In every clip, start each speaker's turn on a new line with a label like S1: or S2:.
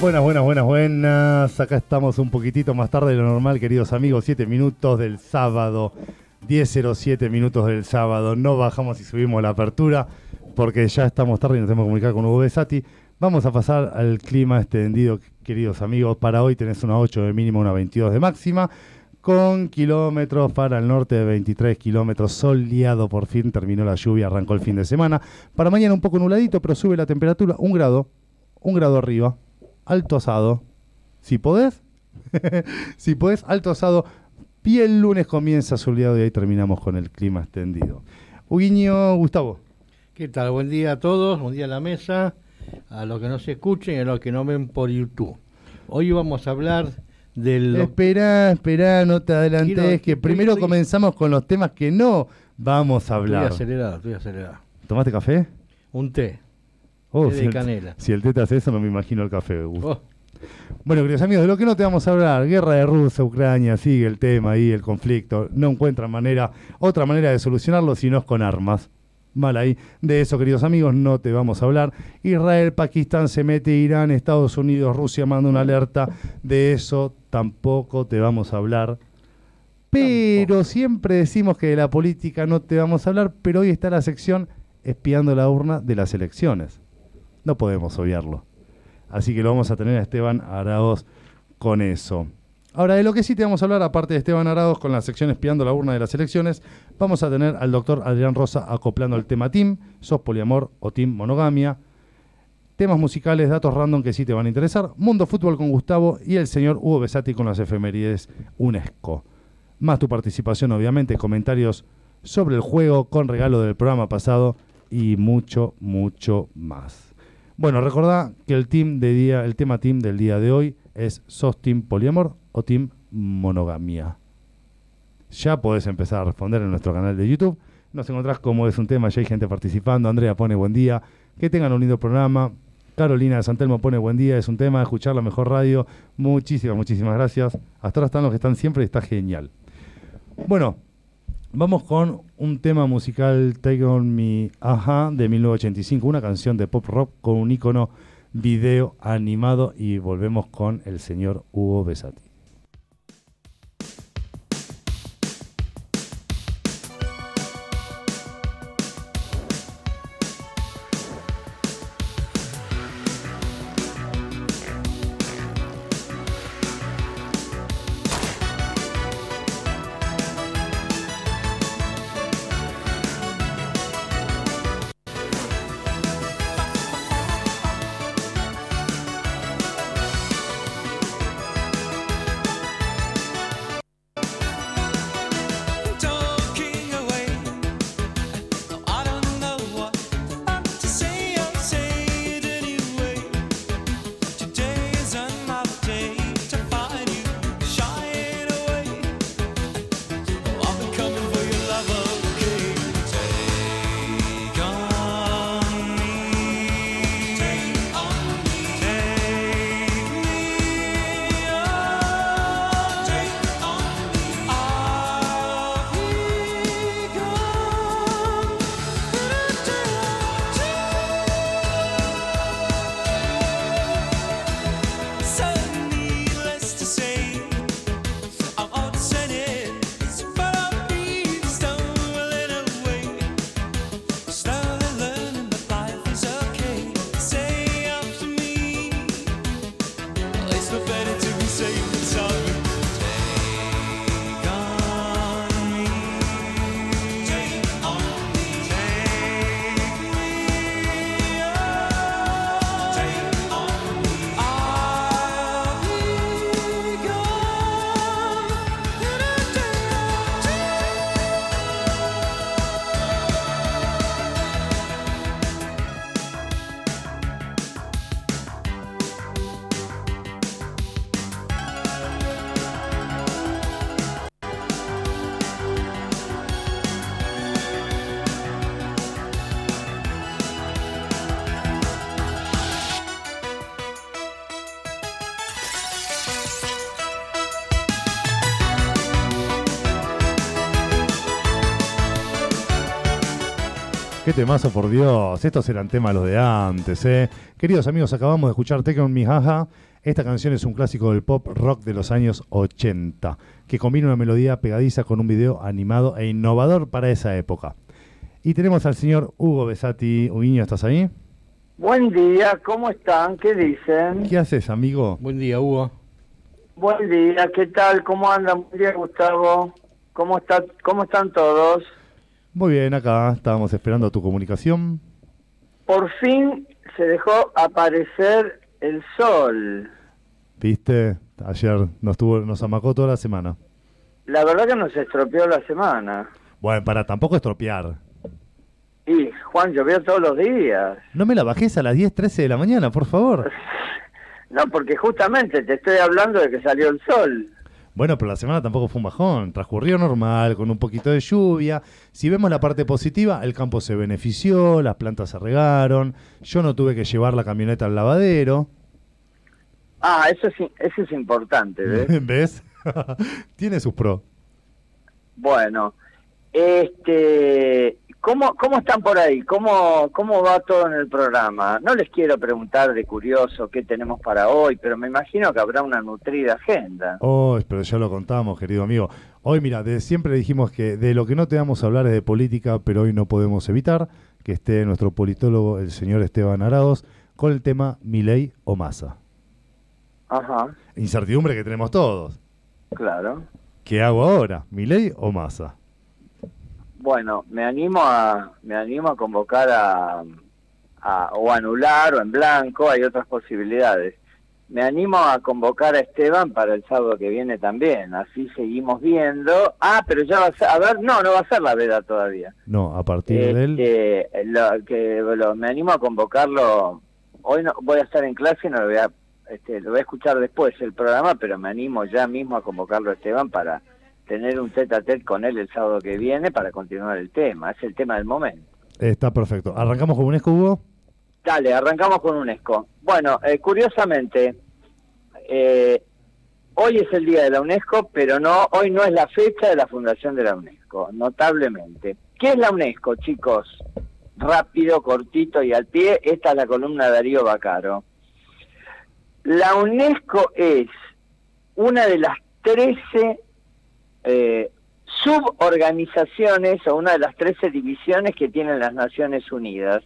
S1: Buenas, buenas, buenas, buenas. Acá estamos un poquitito más tarde de lo normal, queridos amigos. 7 minutos del sábado. 10.07 minutos del sábado. No bajamos y subimos la apertura porque ya estamos tarde y nos tenemos que comunicar con Hugo Besati. Vamos a pasar al clima extendido, queridos amigos. Para hoy tenés una 8 de mínima, una 22 de máxima. Con kilómetros para el norte de 23 kilómetros, soleado por fin, terminó la lluvia, arrancó el fin de semana. Para mañana un poco nubladito, pero sube la temperatura un grado, un grado arriba, alto asado. Si podés, si podés, alto asado. Y el lunes comienza soleado y ahí terminamos con el clima extendido. Huguiño, Gustavo.
S2: ¿Qué tal? Buen día a todos, buen día a la mesa, a los que no se escuchen y a los que no ven por YouTube. Hoy vamos a hablar del...
S1: Espera, espera, no te adelantes, que primero comenzamos con los temas que no vamos a hablar.
S2: Estoy acelerado, estoy acelerado.
S1: ¿Tomaste café?
S2: Un té.
S1: Oh, si
S2: de
S1: el-
S2: canela.
S1: si el té te hace eso, no me imagino el café.
S2: Oh,
S1: Bueno, queridos amigos, de lo que no te vamos a hablar, guerra de Rusia, Ucrania, sigue el tema ahí, el conflicto, no encuentran manera, otra manera de solucionarlo si no es con armas. Mal ahí. De eso, queridos amigos, no te vamos a hablar. Israel, Pakistán se mete, Irán, Estados Unidos, Rusia manda una alerta. De eso tampoco te vamos a hablar. Pero
S2: Tampoco.
S1: siempre decimos que de la política no te vamos a hablar, pero hoy está la sección espiando la urna de las elecciones. No podemos obviarlo. Así que lo vamos a tener a Esteban Araoz con eso. Ahora, de lo que sí te vamos a hablar, aparte de Esteban Araoz con la sección espiando la urna de las elecciones, vamos a tener al doctor Adrián Rosa acoplando el tema Team, sos poliamor o Team monogamia, temas musicales, datos random que sí te van a interesar, Mundo Fútbol con Gustavo y el señor Hugo Besati con las efemérides UNESCO. Más tu participación, obviamente, comentarios sobre el juego con regalo del programa pasado y mucho, mucho más. Bueno, recordá que el team de día, el tema team del día de hoy es ¿Sos team poliamor o team monogamia? Ya podés empezar a responder en nuestro canal de YouTube. Nos encontrás como es un tema, ya hay gente participando. Andrea pone buen día. Que tengan un lindo programa. Carolina de Santelmo pone buen día. Es un tema, escuchar la mejor radio. Muchísimas, muchísimas gracias. Hasta ahora están los que están siempre y está genial. Bueno, Vamos con un tema musical Take On Me Aja de 1985, una canción de pop rock con un icono video animado y volvemos con el señor Hugo Besati. Temazo, por Dios. Estos eran temas los de antes, ¿eh? Queridos amigos, acabamos de escuchar Take On Me Jaja. Esta canción es un clásico del pop rock de los años 80, que combina una melodía pegadiza con un video animado e innovador para esa época. Y tenemos al señor Hugo Besati. Huguiño, ¿estás ahí?
S3: Buen día, ¿cómo están? ¿Qué dicen?
S1: ¿Qué haces, amigo?
S2: Buen día, Hugo.
S3: Buen día, ¿qué tal? ¿Cómo andan? Buen día, Gustavo. ¿Cómo, está, ¿Cómo están todos?
S1: Muy bien, acá estábamos esperando tu comunicación.
S3: Por fin se dejó aparecer el sol.
S1: ¿Viste? Ayer nos tuvo, nos amacó toda la semana.
S3: La verdad que nos estropeó la semana.
S1: Bueno, para tampoco estropear.
S3: Y Juan, llovió todos los días.
S1: No me la bajes a las 10, 13 de la mañana, por favor.
S3: No, porque justamente te estoy hablando de que salió el sol.
S1: Bueno, pero la semana tampoco fue un bajón. Transcurrió normal, con un poquito de lluvia. Si vemos la parte positiva, el campo se benefició, las plantas se regaron. Yo no tuve que llevar la camioneta al lavadero.
S3: Ah, eso es, eso es importante, ¿ves?
S1: ¿Ves? Tiene sus pros.
S3: Bueno, este, ¿cómo, ¿cómo están por ahí? ¿Cómo, ¿Cómo va todo en el programa? No les quiero preguntar de curioso qué tenemos para hoy, pero me imagino que habrá una nutrida agenda.
S1: Oh, pero ya lo contamos, querido amigo. Hoy, mira, de siempre dijimos que de lo que no te vamos a hablar es de política, pero hoy no podemos evitar que esté nuestro politólogo, el señor Esteban Arados, con el tema Milei o Massa.
S3: Ajá,
S1: Incertidumbre que tenemos todos.
S3: claro.
S1: ¿Qué hago ahora? ¿Milei o Massa?
S3: Bueno, me animo a, me animo a convocar a, a- o anular o en blanco, hay otras posibilidades. Me animo a convocar a Esteban para el sábado que viene también, así seguimos viendo. Ah, pero ya va a ser, a ver, no, no va a ser la veda todavía.
S1: No, a partir de él.
S3: Este, lo, que, lo- me animo a convocarlo. Hoy no voy a estar en clase, no lo voy a, este, lo voy a escuchar después el programa, pero me animo ya mismo a convocarlo a Esteban para tener un tete a tete con él el sábado que viene para continuar el tema. Es el tema del momento.
S1: Está perfecto. ¿Arrancamos con un escudo?
S3: Dale, arrancamos con UNESCO. Bueno, eh, curiosamente, eh, hoy es el día de la UNESCO, pero no, hoy no es la fecha de la fundación de la UNESCO, notablemente. ¿Qué es la UNESCO, chicos? Rápido, cortito y al pie, esta es la columna de Darío Bacaro. La UNESCO es una de las 13 eh, suborganizaciones o una de las 13 divisiones que tienen las Naciones Unidas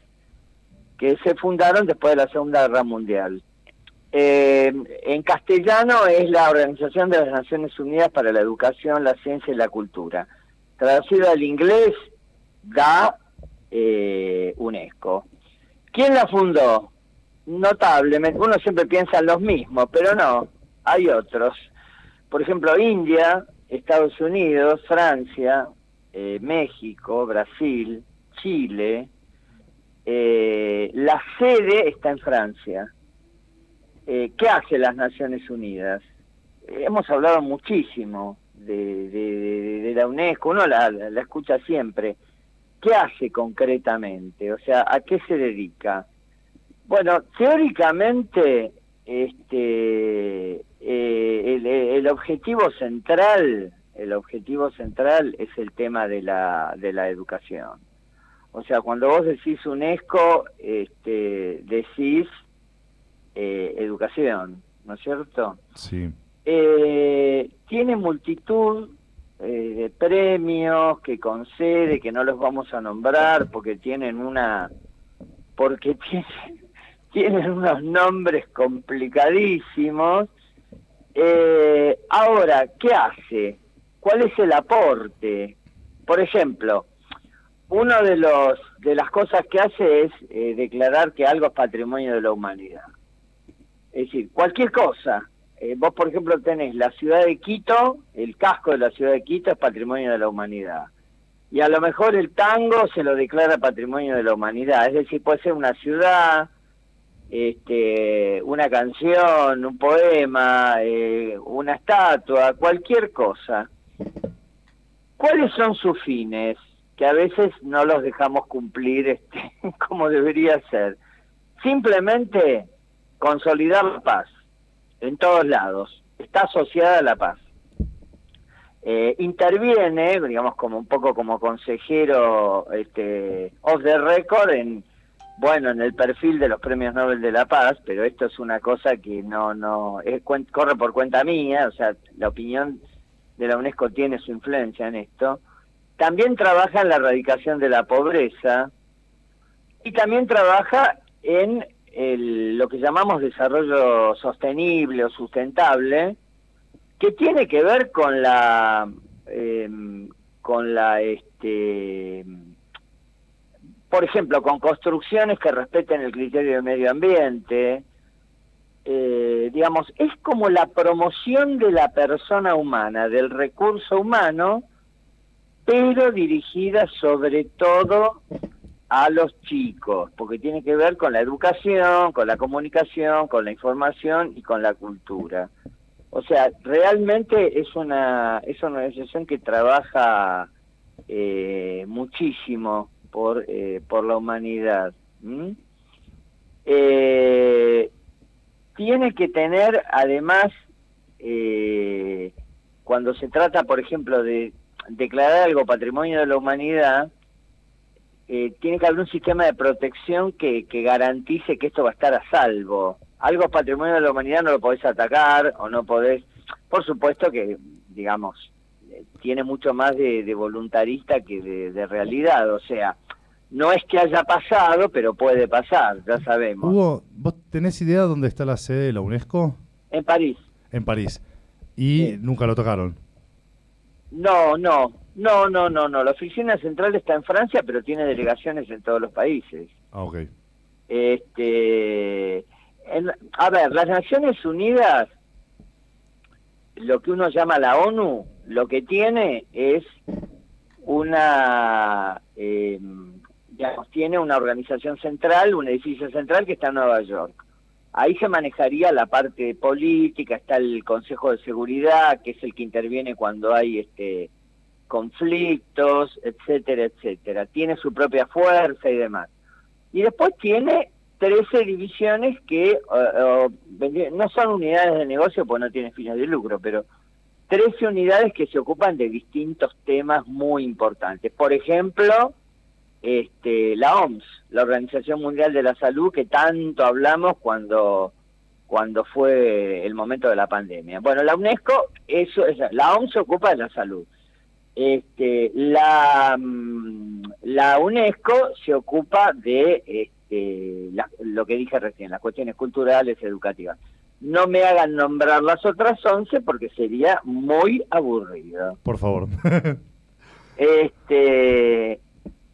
S3: que se fundaron después de la Segunda Guerra Mundial. Eh, en castellano es la Organización de las Naciones Unidas para la Educación, la Ciencia y la Cultura. Traducido al inglés, da eh, UNESCO. ¿Quién la fundó? Notablemente, uno siempre piensa en los mismos, pero no, hay otros. Por ejemplo, India, Estados Unidos, Francia, eh, México, Brasil, Chile, eh, la sede está en Francia. Eh, ¿Qué hace las Naciones Unidas? Hemos hablado muchísimo de, de- de- la UNESCO, uno la escucha siempre. ¿Qué hace concretamente? O sea, ¿a qué se dedica? Bueno, teóricamente, este, eh, el, el objetivo central, el objetivo central es el tema de la, de la educación. O sea, cuando vos decís UNESCO, este, decís eh, educación, ¿no es cierto?
S1: Sí.
S3: Eh, tiene multitud eh, de premios que concede, que no los vamos a nombrar porque tienen una, porque tienen, tienen unos nombres complicadísimos. Eh, ahora, ¿qué hace? ¿Cuál es el aporte? Por ejemplo, uno de los de las cosas que hace es eh, declarar que algo es patrimonio de la humanidad. Es decir, cualquier cosa. Eh, vos, por ejemplo, tenés la ciudad de Quito, el casco de la ciudad de Quito es patrimonio de la humanidad. Y a lo mejor el tango se lo declara patrimonio de la humanidad. Es decir, puede ser una ciudad, este, una canción, un poema, eh, una estatua, cualquier cosa. ¿Cuáles son sus fines? Que a veces no los dejamos cumplir este, como debería ser. Simplemente consolidar la paz en todos lados. Está asociada a la paz. Eh, interviene, digamos, como un poco como consejero este, off the record en bueno, en el perfil de los premios Nobel de la Paz, pero esto es una cosa que no, no, es corre por cuenta mía, o sea, la opinión de la UNESCO tiene su influencia en esto. También trabaja en la erradicación de la pobreza y también trabaja en el- lo que llamamos desarrollo sostenible o sustentable, que tiene que ver con la, em, con la, este, por ejemplo, con construcciones que respeten el criterio de medio ambiente, eh, digamos, es como la promoción de la persona humana, del recurso humano, pero dirigida sobre todo a los chicos, porque tiene que ver con la educación, con la comunicación, con la información y con la cultura. O sea, realmente es una es una organización que trabaja eh, muchísimo por eh, por la humanidad. Eh, tiene que tener además eh, cuando se trata, por ejemplo, de declarar algo patrimonio de la humanidad, eh, tiene que haber un sistema de protección que, que garantice que esto va a estar a salvo. Algo patrimonio de la humanidad, no lo podés atacar o no podés. Por supuesto que, digamos, eh, tiene mucho más de, voluntarista que de realidad. O sea, no es que haya pasado, pero puede pasar, ya sabemos.
S1: Hugo, ¿vos tenés idea dónde está la sede de la UNESCO?
S3: En París.
S1: En París. Y
S3: Sí.
S1: nunca lo tocaron.
S3: No, no, no, no, no, no. La oficina central está en Francia, pero tiene delegaciones en todos los países.
S1: Ah, ok.
S3: Este, en- a ver, las Naciones Unidas, lo que uno llama la ONU, lo que tiene es una, eh, digamos, tiene una organización central, un edificio central que está en Nueva York. Ahí se manejaría la parte política, está el Consejo de Seguridad, que es el que interviene cuando hay este conflictos, etcétera, etcétera. Tiene su propia fuerza y demás. Y después tiene 13 divisiones que no son unidades de negocio porque no tienen fines de lucro, pero 13 unidades que se ocupan de distintos temas muy importantes. Por ejemplo, este, la OMS, la Organización Mundial de la Salud, que tanto hablamos cuando cuando fue el momento de la pandemia. Bueno, la UNESCO, eso es, la OMS se ocupa de la salud. Este, la, mm, la UNESCO se ocupa de este, la- lo que dije recién, las cuestiones culturales, educativas. No me hagan nombrar las otras 11 porque sería muy aburrido.
S1: Por favor.
S3: Este,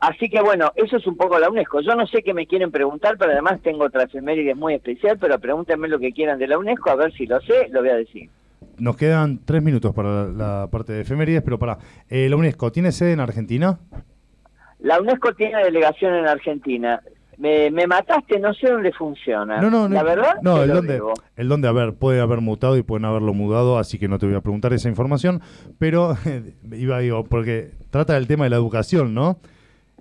S3: así que bueno, eso es un poco la UNESCO. Yo no sé qué me quieren preguntar, pero además tengo otra efeméride muy especial, pero pregúntenme lo que quieran de la UNESCO, a ver si lo sé, lo voy a decir.
S1: Nos quedan tres minutos para la, parte de efemérides, pero para. la UNESCO, ¿tiene sede en Argentina?
S3: La UNESCO tiene delegación en Argentina. Me, me mataste, no sé dónde funciona.
S1: No, no, no.
S3: La verdad,
S1: No, el dónde, el dónde, a ver, puede haber mutado y pueden haberlo mudado, así que no te voy a preguntar esa información, pero iba, digo, porque trata del tema de la educación, ¿no?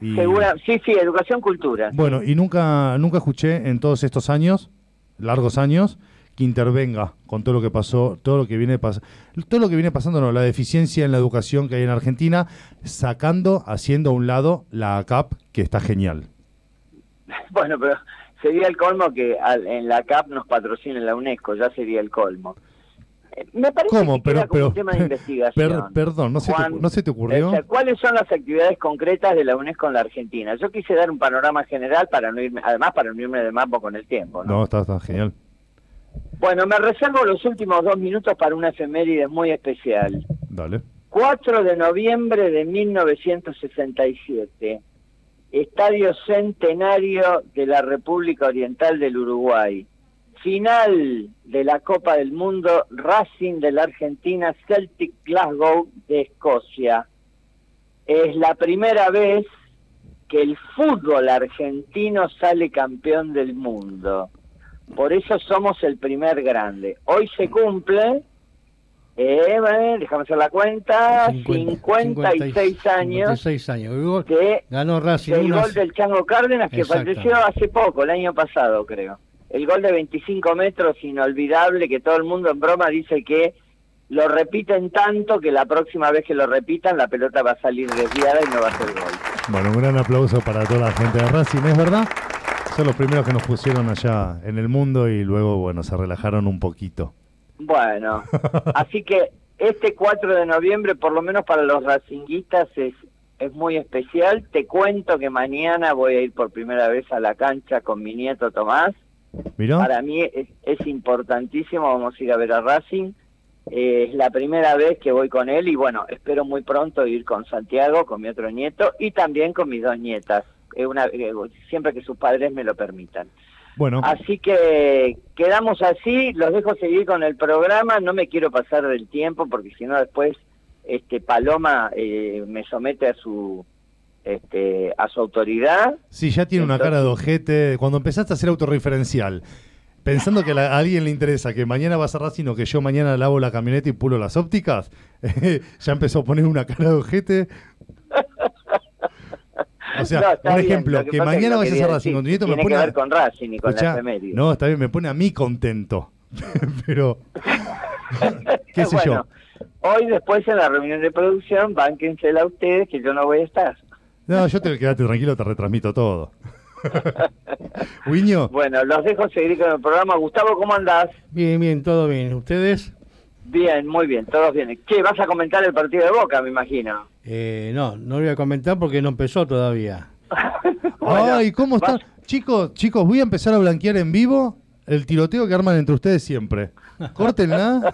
S1: Y-
S3: Segura, sí, sí, educación, cultura.
S1: Bueno, y nunca, nunca escuché en todos estos años, largos años, que intervenga con todo lo que pasó, todo lo que viene pasando, todo lo que viene pasando, no, la deficiencia en la educación que hay en Argentina, sacando, haciendo a un lado la ACAP, que está genial.
S3: Bueno, pero sería el colmo que al- en la CAP nos patrocine la UNESCO, ya sería el colmo. Me parece
S1: ¿Cómo?
S3: que
S1: Pero,
S3: como
S1: pero,
S3: un tema de investigación.
S1: per- perdón, ¿no se, te,
S3: Juan,
S1: ¿no se te ocurrió?
S3: Sea, ¿Cuáles son las actividades concretas de la UNESCO en la Argentina? Yo quise dar un panorama general para no irme, además para no irme de mambo con el tiempo. ¿no?
S1: No, está, está genial.
S3: Bueno, me reservo los últimos dos minutos para una efeméride muy especial.
S1: Dale.
S3: 4 de noviembre de 1967, Estadio Centenario de la República Oriental del Uruguay. Final de la Copa del Mundo, Racing de la Argentina, Celtic Glasgow de Escocia. Es la primera vez que el fútbol argentino sale campeón del mundo. Por eso somos el primer grande. Hoy se cumple, eh, bueno, déjame hacer la cuenta, 56 años
S2: 56 años. El gol-
S3: que
S2: ganó Racing
S3: el
S2: 1 a
S3: gol del Chango Cárdenas que falleció hace poco, el año pasado creo. El gol de 25 metros inolvidable que todo el mundo en broma dice que lo repiten tanto que la próxima vez que lo repitan la pelota va a salir desviada y no va a ser gol.
S1: Bueno, un gran aplauso para toda la gente de Racing, ¿es verdad? Son los primeros que nos pusieron allá en el mundo y luego, bueno, se relajaron un poquito.
S3: Bueno, así que este 4 de noviembre, por lo menos para los racinguistas, es, es muy especial. Te cuento que mañana voy a ir por primera vez a la cancha con mi nieto Tomás.
S1: ¿Miró?
S3: Para mí es, es importantísimo, vamos a ir a ver a Racing. Eh, es la primera vez que voy con él y bueno, espero muy pronto ir con Santiago, con mi otro nieto y también con mis dos nietas, eh, una, eh, siempre que sus padres me lo permitan.
S1: Bueno,
S3: Así que quedamos así, los dejo seguir con el programa, no me quiero pasar del tiempo porque si no después este Paloma eh, me somete a su este a su autoridad.
S1: sí, ya tiene una cara de ojete. Cuando empezaste a ser autorreferencial, pensando que la- a alguien le interesa que mañana vas a Racing o que yo mañana lavo la camioneta y pulo las ópticas, ya empezó a poner una cara de ojete. O sea,
S3: No,
S1: un ejemplo,
S3: lo
S1: que, mañana
S3: que
S1: vayas a Racing con tu nieto me
S3: tiene
S1: pone
S3: que
S1: a-
S3: ver con Racing y con
S1: Escuchá,
S3: la.
S1: No, está bien, me pone a mí contento. Pero, qué sé yo.
S3: Bueno, Hoy después en la reunión de producción, bánquensela ustedes que yo no voy a estar.
S1: No, yo te quedate tranquilo, te retransmito todo. Wiño,
S3: Bueno, los dejo seguir con el programa. Gustavo, ¿cómo andás?
S2: Bien, bien, todo bien. ¿Ustedes?
S3: Bien, muy bien, todos bien. ¿Qué, vas a comentar el partido de Boca, me imagino?
S2: Eh, no, no lo voy a comentar porque no empezó todavía.
S3: Bueno,
S1: ay, ¿cómo están?
S3: vas-
S1: Chicos, chicos, voy a empezar a blanquear en vivo el tiroteo que arman entre ustedes siempre. Córtenla.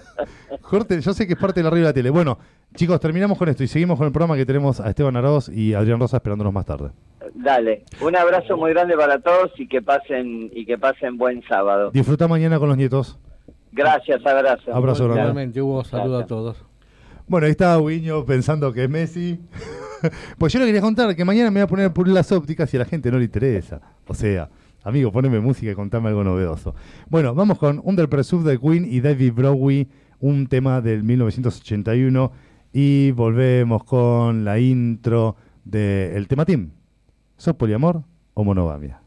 S1: Corten, yo sé que es parte de la radio de la tele. Bueno, chicos, terminamos con esto y seguimos con el programa que tenemos a Esteban Araoz y Adrián Rosa esperándonos más tarde.
S3: Dale, un abrazo muy grande para todos y que pasen y que pasen buen sábado.
S1: Disfruta mañana con los nietos.
S3: Gracias, abrazo.
S1: Abrazo grande.
S2: Igualmente, Hugo, saludo a todos.
S1: Bueno, ahí está Wiño pensando que es Messi. pues yo le quería contar que mañana me voy a poner a pulir las ópticas y a la gente no le interesa. O sea, amigo, poneme música y contame algo novedoso. Bueno, vamos con Under Pursuit de Queen y David Bowie, un tema del 1981. Y volvemos con la intro del tema Team. ¿Sos poliamor o monogamia?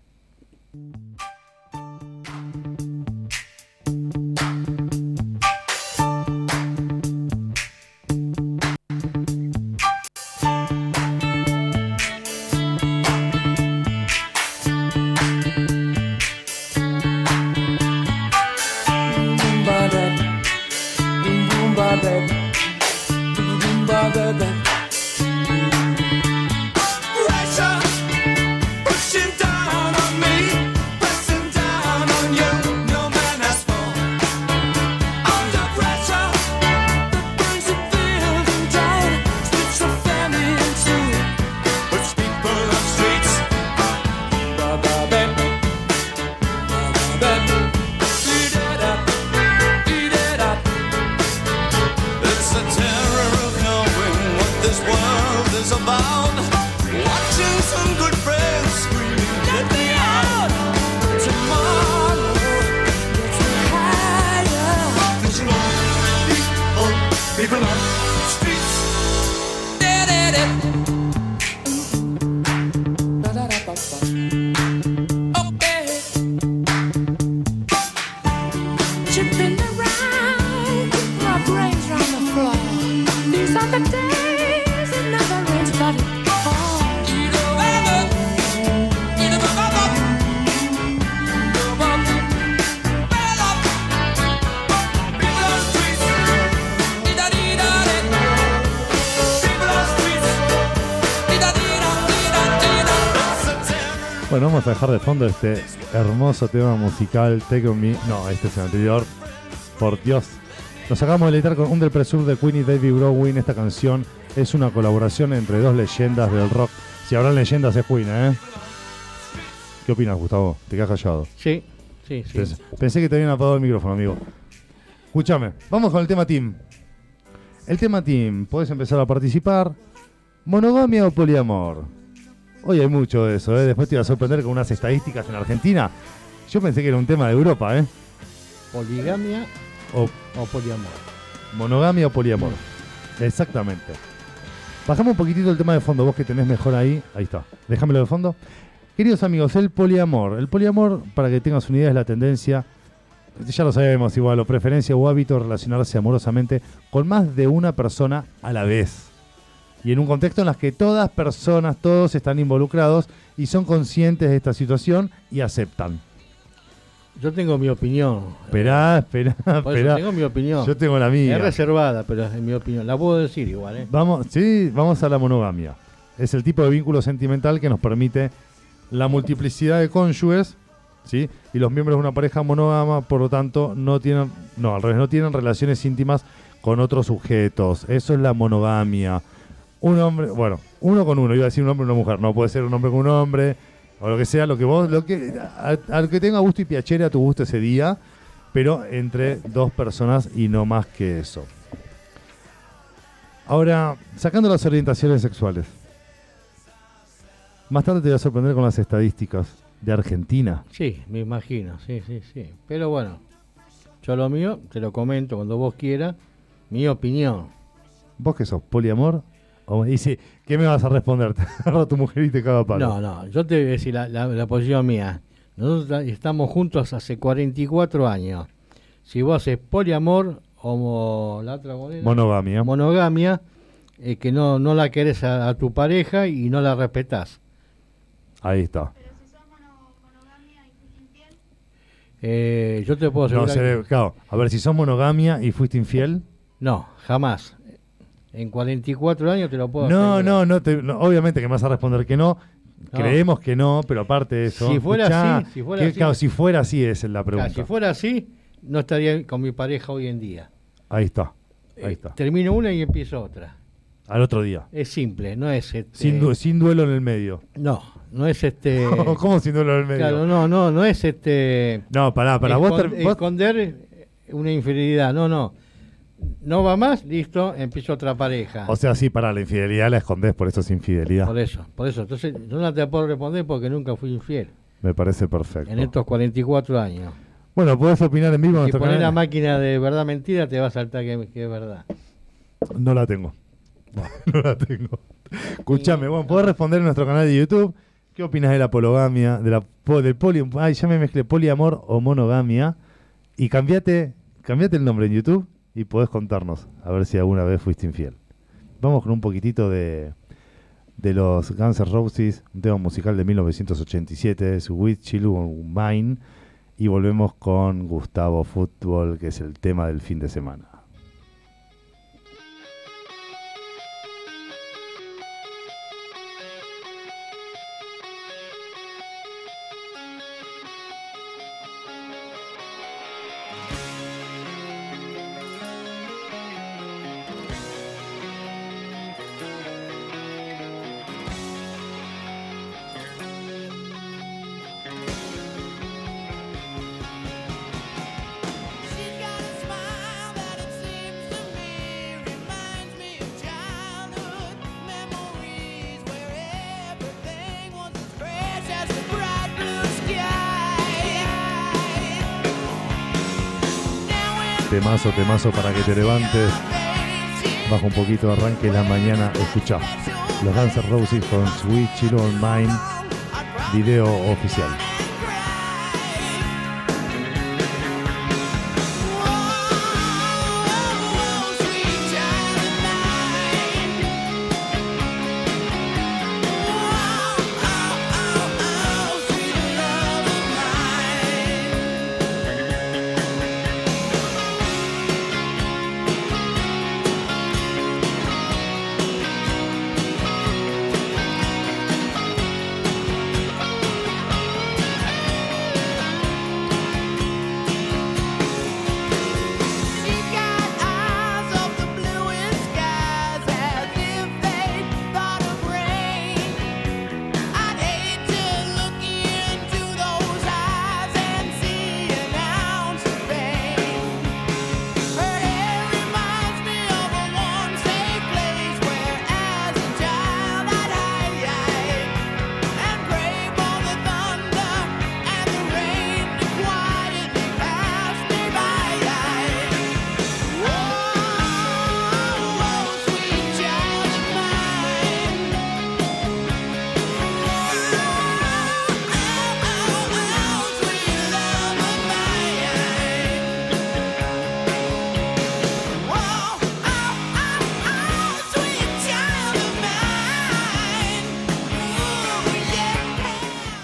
S1: Hermoso tema musical, Take On Me. No, este es el anterior. Por Dios. Nos acabamos de deleitar con Under Pressure de Queen y David Browning. Esta canción es una colaboración entre dos leyendas del rock. Si habrán leyendas es Queen, ¿eh? ¿Qué opinas, Gustavo? Te quedas callado.
S2: Sí, sí, sí.
S1: Pensé, pensé que te habían apagado el micrófono, amigo. Escúchame, vamos con el tema team. El tema team, podés empezar a participar. ¿Monogamia o poliamor? Hoy hay mucho de eso, ¿eh? Después te iba a sorprender con unas estadísticas en Argentina. Yo pensé que era un tema de Europa, ¿eh?
S2: Poligamia
S1: O
S2: o poliamor.
S1: monogamia o poliamor. Exactamente. Bajamos un poquitito el tema de fondo, vos que tenés mejor ahí. Ahí está. Déjamelo de fondo. Queridos amigos, el poliamor. El poliamor, para que tengas una idea, es la tendencia, ya lo sabemos igual, o preferencia o hábito de relacionarse amorosamente con más de una persona a la vez. Y en un contexto en el que todas personas, todos están involucrados y son conscientes de esta situación y aceptan.
S2: Yo tengo mi opinión.
S1: Esperá, esperá, esperá.
S2: tengo mi opinión.
S1: Yo tengo la mía.
S2: Es reservada, pero es mi opinión. La puedo decir igual, ¿eh?
S1: Vamos, sí, vamos a la monogamia. Es el tipo de vínculo sentimental que nos permite la multiplicidad de cónyuges, ¿sí? Y los miembros de una pareja monógama, por lo tanto, no tienen, no, al revés, no tienen relaciones íntimas con otros sujetos. Eso es la monogamia. Un hombre, bueno, uno con uno, iba a decir un hombre y una mujer, no puede ser un hombre con un hombre, o lo que sea, lo que vos, lo que, a- al que tenga gusto y piacere a tu gusto ese día, pero entre dos personas y no más que eso. Ahora, sacando las orientaciones sexuales. Más tarde te voy a sorprender con las estadísticas de Argentina.
S2: Sí, me imagino, sí, sí, sí. Pero bueno, yo lo mío, te lo comento cuando vos quieras, mi opinión.
S1: ¿Vos qué sos? ¿Poliamor? O dice, ¿qué me vas a responder? Te agarra tu mujer y te caga palo.
S2: No, no, yo te voy a decir la, la- la posición mía. Nosotros ta- estamos juntos hace 44 años. Si vos haces poliamor o mo- la otra moneda,
S1: Monogamia.
S2: monogamia, eh, que no, no la querés a, a tu pareja y no la respetás.
S1: Ahí está.
S2: Eh, yo te puedo
S1: No,
S2: asegurar
S1: se-
S2: que-
S1: claro, a ver, si sos monogamia y fuiste infiel.
S2: no, jamás. En 44 años te lo puedo
S1: No, no, no, te- no, obviamente que me vas a responder que no.
S2: No.
S1: Creemos que no, pero aparte de eso.
S2: Si fuera
S1: escuchá,
S2: así, si fuera
S1: que-
S2: así-
S1: claro, si fuera así es la
S2: Claro,
S1: pregunta.
S2: si fuera así, no estaría con mi pareja hoy en día.
S1: Ahí está. Ahí
S2: Eh,
S1: está.
S2: Termino una y empiezo otra.
S1: Al otro día.
S2: Es simple, no es este.
S1: Sin, du- sin duelo en el medio.
S2: No, no es este.
S1: ¿Cómo sin duelo en el medio?
S2: claro, no, no, no es este.
S1: No, pará, pará. Vos, vos-
S2: esconder una infidelidad. No, no. No va más, listo, empiezo otra pareja.
S1: O sea, sí, pará, la infidelidad la escondés, por eso es infidelidad.
S2: por eso, por eso. Entonces, yo no te puedo responder porque nunca fui infiel
S1: Me parece perfecto.
S2: en estos 44 años.
S1: Bueno, podés opinar en vivo
S2: Si pones la máquina de verdad mentira, te va a saltar que, que es verdad.
S1: No la tengo. no la tengo. Escuchame, bueno, podés responder en nuestro canal de YouTube. ¿Qué opinas de la pologamia, de la del poli, ay, ya me mezclé, poliamor o monogamia? Y cambiate, cambiate el nombre en YouTube y podés contarnos a ver si alguna vez fuiste infiel. Vamos con un poquitito de, de los Guns N' Roses, un tema musical de 1987, es With Chill on Mine, y volvemos con Gustavo Fútbol, que es el tema del fin de semana. Temazo, temazo para que te levantes. Baja un poquito, arranque la mañana, escucha. Los N' Roses con Sweet Chill on Mine, video oficial.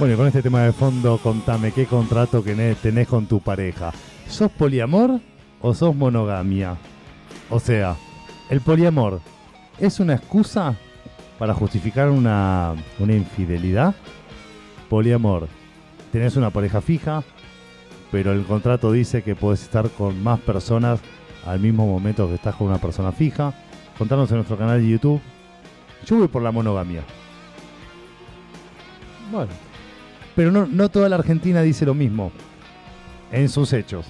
S1: Bueno, con este tema de fondo, contame qué contrato que tenés con tu pareja. ¿Sos poliamor o sos monogamia? O sea, el poliamor es una excusa para justificar una, una infidelidad. Poliamor, tenés una pareja fija, pero el contrato dice que puedes estar con más personas al mismo momento que estás con una persona fija. Contanos en nuestro canal de YouTube. Yo voy por la monogamia.
S2: Bueno,
S1: Pero no, no toda la Argentina dice lo mismo en sus hechos.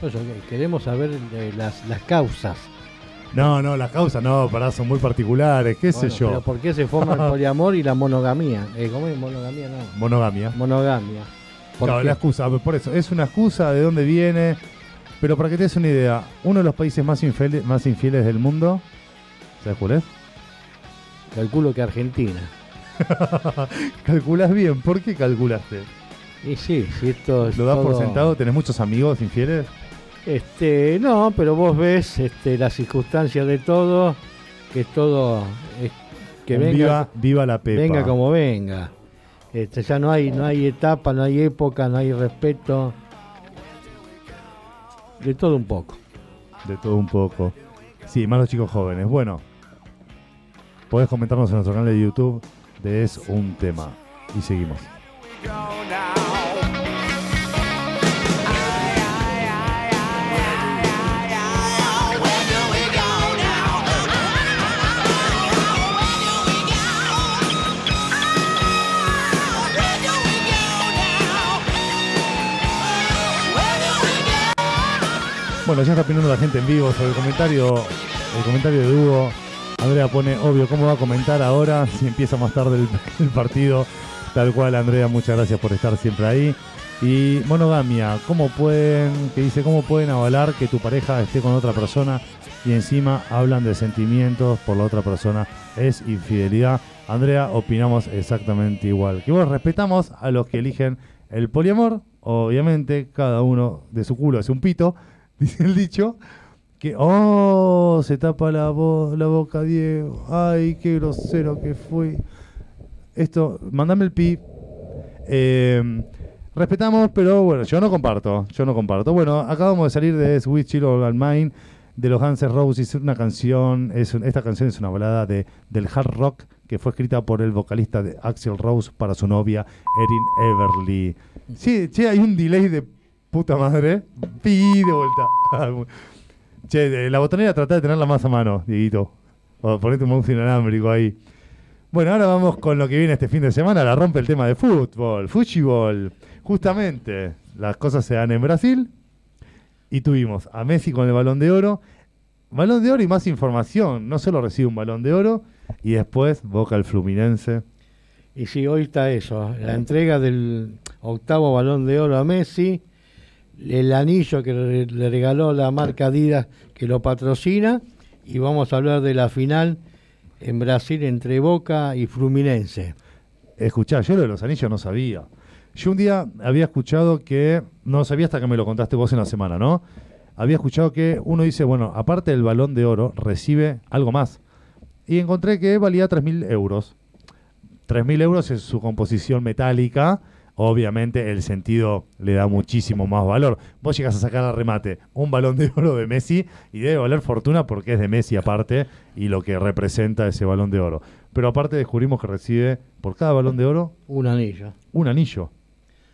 S2: pues, queremos saber eh, las, las causas.
S1: No, no, las causas no, pará, son muy particulares, qué sé yo.
S2: Pero ¿por qué se forma el poliamor y la monogamía? Eh, ¿Cómo es monogamía? No.
S1: Monogamia.
S2: Monogamia. ¿Por
S1: Claro,
S2: qué?
S1: la excusa, por eso, es una excusa de dónde viene. Pero para que te des una idea, uno de los países más, infieles- más infieles del mundo, ¿sabes cuál es?
S2: Calculo que Argentina.
S1: Calculas bien, ¿por qué calculaste?
S2: Y sí, si esto es
S1: ¿Lo das por sentado? ¿Tenés muchos amigos infieles?
S2: Este, no, pero vos ves este, las circunstancias de todo, que todo es- que venga,
S1: viva, viva la pepa.
S2: venga como venga. Este, ya no hay, no hay etapa, no hay época, no hay respeto. De todo un poco.
S1: De todo un poco. Sí, más los chicos jóvenes. Bueno, podés comentarnos en nuestro canal de YouTube de Es un tema. Y seguimos. Bueno, ya está opinando la gente en vivo sobre el comentario, el comentario de Hugo. Andrea pone, obvio, ¿cómo va a comentar ahora si empieza más tarde el, el partido? Tal cual, Andrea, muchas gracias por estar siempre ahí. Y monogamia, ¿cómo pueden, que dice, cómo pueden avalar que tu pareja esté con otra persona y encima hablan de sentimientos por la otra persona? Es infidelidad. Andrea, opinamos exactamente igual. Que vos respetamos a los que eligen el poliamor, obviamente, cada uno de su culo es un pito, dice el dicho. Que, oh, se tapa la, vo- la boca, Diego. Ay, qué grosero que fui. Esto, mandame el pi. Eh, respetamos, pero bueno, yo no comparto. Yo no comparto. Bueno, acabamos de salir de Sweet Chill All Mine de los Guns N' Roses. Una canción, es un- esta canción es una balada de, del hard rock que fue escrita por el vocalista de Axel Rose para su novia Erin Everly. Sí, che, hay un delay de puta madre. Pi de vuelta. che, la botonera trata de tenerla más a mano, Dieguito. O ponete un mouse inalámbrico ahí. Bueno, ahora vamos con lo que viene este fin de semana. La rompe el tema de fútbol, fútbol. Justamente, las cosas se dan en Brasil. Y tuvimos a Messi con el balón de oro. Balón de oro y más información. No solo recibe un balón de oro. Y después Boca el Fluminense.
S2: Y sí, hoy está eso, la entrega del octavo balón de oro a Messi, el anillo que le, regaló la marca Adidas que lo patrocina, y vamos a hablar de la final en Brasil entre Boca y Fluminense.
S1: Escuchá, yo lo de los anillos no sabía. Yo un día había escuchado que, no sabía hasta que me lo contaste vos en la semana, ¿no? Había escuchado que uno dice, bueno, aparte del balón de oro, recibe algo más. Y encontré que valía 3.000 euros. 3.000 euros es su composición metálica. Obviamente el sentido le da muchísimo más valor. Vos llegas a sacar al remate un balón de oro de Messi y debe valer fortuna porque es de Messi aparte y lo que representa ese balón de oro. Pero aparte descubrimos que recibe por cada balón de oro
S2: Un anillo.
S1: un anillo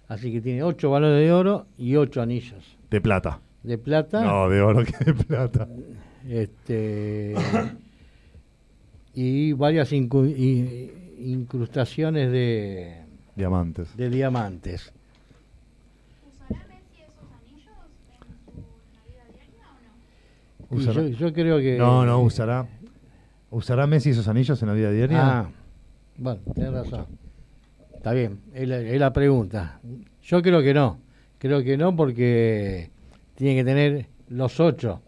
S2: Así que tiene ocho balones de oro y ocho anillos.
S1: de plata.
S2: De plata.
S1: No, de oro que de plata.
S2: este y varias incrustaciones de,
S1: Diamantes.
S2: de diamantes.
S4: ¿Usará Messi esos anillos en su vida diaria o no?
S2: Y
S1: Usará-
S2: yo, yo creo que
S1: No, no, usará. ¿Usará Messi esos anillos en la vida diaria?
S2: Ah, bueno, tienes razón. Está bien, es la, es la pregunta. Yo creo que no. Creo que no porque tiene que tener los ocho.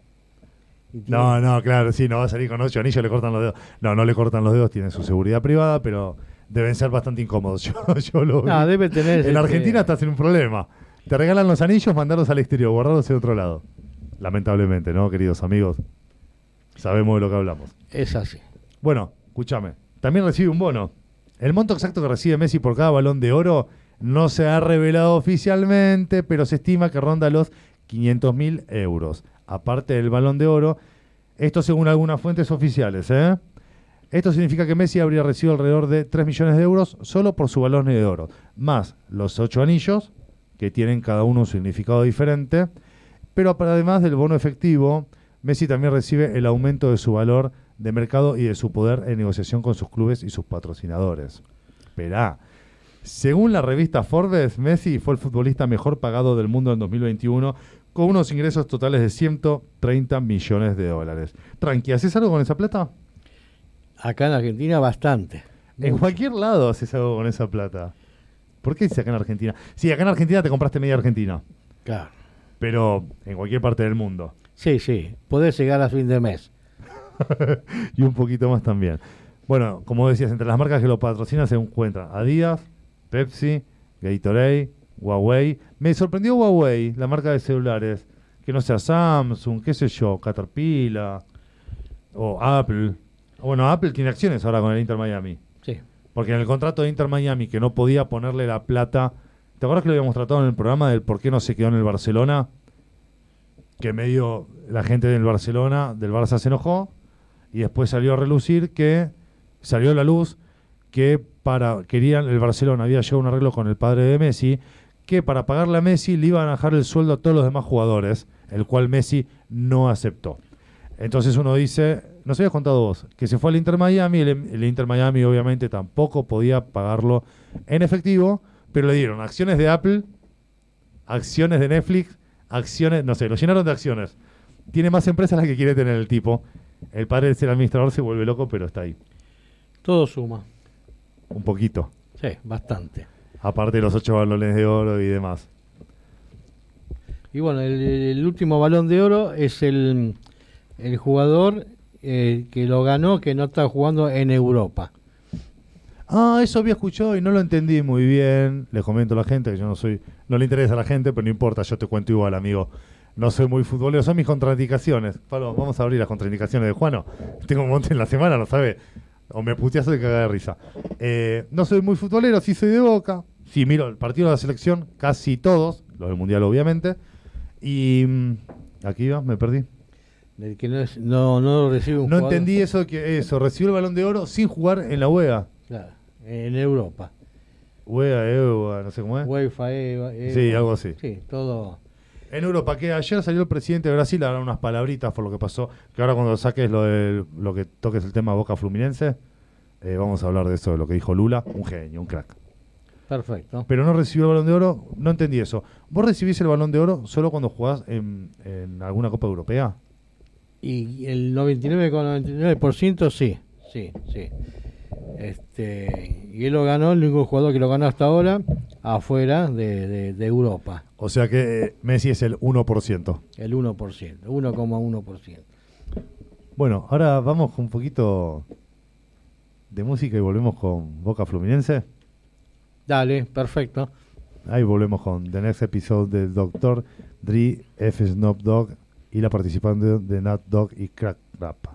S1: No, no, claro, sí, no va a salir con ocho anillos, le cortan los dedos. No, no le cortan los dedos, tiene su seguridad privada, pero deben ser bastante incómodos. Yo, yo lo.
S2: No, debe tener,
S1: En
S2: este-
S1: Argentina estás en un problema. Te regalan los anillos, mandarlos al exterior, guardarlos en otro lado. Lamentablemente, ¿no, queridos amigos? Sabemos de lo que hablamos.
S2: Es así.
S1: Bueno, escúchame. También recibe un bono El monto exacto que recibe Messi por cada balón de oro no se ha revelado oficialmente, pero se estima que ronda los 500 mil euros. Aparte del balón de oro, esto según algunas fuentes oficiales. ¿eh? Esto significa que Messi habría recibido alrededor de 3 millones de euros solo por su balón de oro, más los 8 anillos, que tienen cada uno un significado diferente, pero además del bono efectivo, Messi también recibe el aumento de su valor de mercado y de su poder en negociación con sus clubes y sus patrocinadores. Esperá. Según la revista Forbes, Messi fue el futbolista mejor pagado del mundo en 2021 con unos ingresos totales de 130 millones de dólares. Tranqui, ¿haces algo con esa plata?
S2: Acá en Argentina bastante.
S1: En
S2: Mucho.
S1: cualquier lado haces algo con esa plata. ¿Por qué dice acá en Argentina? Sí, acá en Argentina te compraste media Argentina,
S2: Claro.
S1: pero en cualquier parte del mundo.
S2: Sí, sí. Podés llegar a fin de mes.
S1: y un poquito más también. Bueno, como decías, entre las marcas que lo patrocinan se encuentran Adidas, Pepsi, Gatorade, Huawei. Me sorprendió Huawei, la marca de celulares, que no sea Samsung, qué sé yo, Caterpillar o Apple. Bueno, Apple tiene acciones ahora con el Inter Miami.
S2: Sí.
S1: Porque en el contrato de Inter Miami, que no podía ponerle la plata. ¿Te acuerdas que lo habíamos tratado en el programa del por qué no se quedó en el Barcelona? Que medio la gente del Barcelona, del Barça se enojó. Y después salió a relucir que. Salió a la luz que para. Querían. El Barcelona había llegado a un arreglo con el padre de Messi. Que para pagarle a Messi le iban a bajar el sueldo a todos los demás jugadores. El cual Messi no aceptó. Entonces uno dice, nos habías contado vos, que se fue al Inter Miami, el, el Inter Miami obviamente tampoco podía pagarlo en efectivo, pero le dieron acciones de Apple, acciones de Netflix, acciones, no sé, lo llenaron de acciones. Tiene más empresas las que quiere tener el tipo. El padre de ser administrador se vuelve loco, pero está ahí.
S2: Todo suma.
S1: Un poquito.
S2: Sí, bastante.
S1: Aparte de los ocho balones de oro y demás.
S2: Y bueno, el, el último balón de oro es el, el jugador eh, que lo ganó, que no está jugando en Europa.
S1: Ah, eso había escuchado y no lo entendí muy bien. Les comento a la gente que yo no soy, no le interesa a la gente, pero no importa, yo te cuento igual, amigo. No soy muy futbolero, son mis contraindicaciones. Pablo, vamos a abrir las contraindicaciones de Juano. Tengo un montón en la semana, ¿no sabe? O me puteas de cagar de risa. Eh, no soy muy futbolero, sí soy de boca. Sí, miro el partido de la selección, casi todos, los del mundial obviamente. Y mm, aquí va, me perdí.
S2: Que no, es- no, no recibe un
S1: No
S2: jugador-
S1: entendí eso que eso, recibió el balón de oro sin jugar en la UEA.
S2: Claro, en Europa.
S1: UEA, EUA, no sé cómo es.
S2: UEFA, EVA, EVA.
S1: Sí, algo así.
S2: Sí, todo.
S1: En Europa, que ayer salió el presidente de Brasil a dar unas palabritas por lo que pasó, que ahora cuando saques lo de lo que toques el tema Boca Fluminense, eh, vamos a hablar de eso, de lo que dijo Lula, un genio, un crack.
S2: Perfecto.
S1: Pero no recibió el balón de oro, no entendí eso. ¿Vos recibís el balón de oro solo cuando jugás en, en alguna Copa Europea?
S2: Y el 99,99% sí, sí, sí. Este, y él lo ganó, el único jugador que lo ganó hasta ahora, afuera de, de- de Europa.
S1: O sea que eh, Messi es el 1%.
S2: El 1%, 1,1%.
S1: Bueno, ahora vamos un poquito de música y volvemos con Boca Fluminense.
S2: Dale, perfecto.
S1: Ahí volvemos con The Next Episode de Dr. Dre, F. Snoop Dogg y la participante de Nat Dogg y Crack Rap.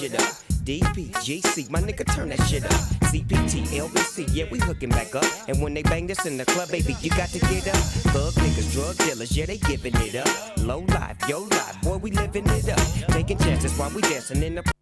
S5: Shit up,
S6: DPGC, my nigga, turn that shit up. CPT, LBC, yeah, we hooking back up. And when they bang this in the club, baby, you got to get up. Thug niggas, drug dealers, yeah, they giving it up. Low life, yo life, boy, we living it up. Taking chances while we dancing in the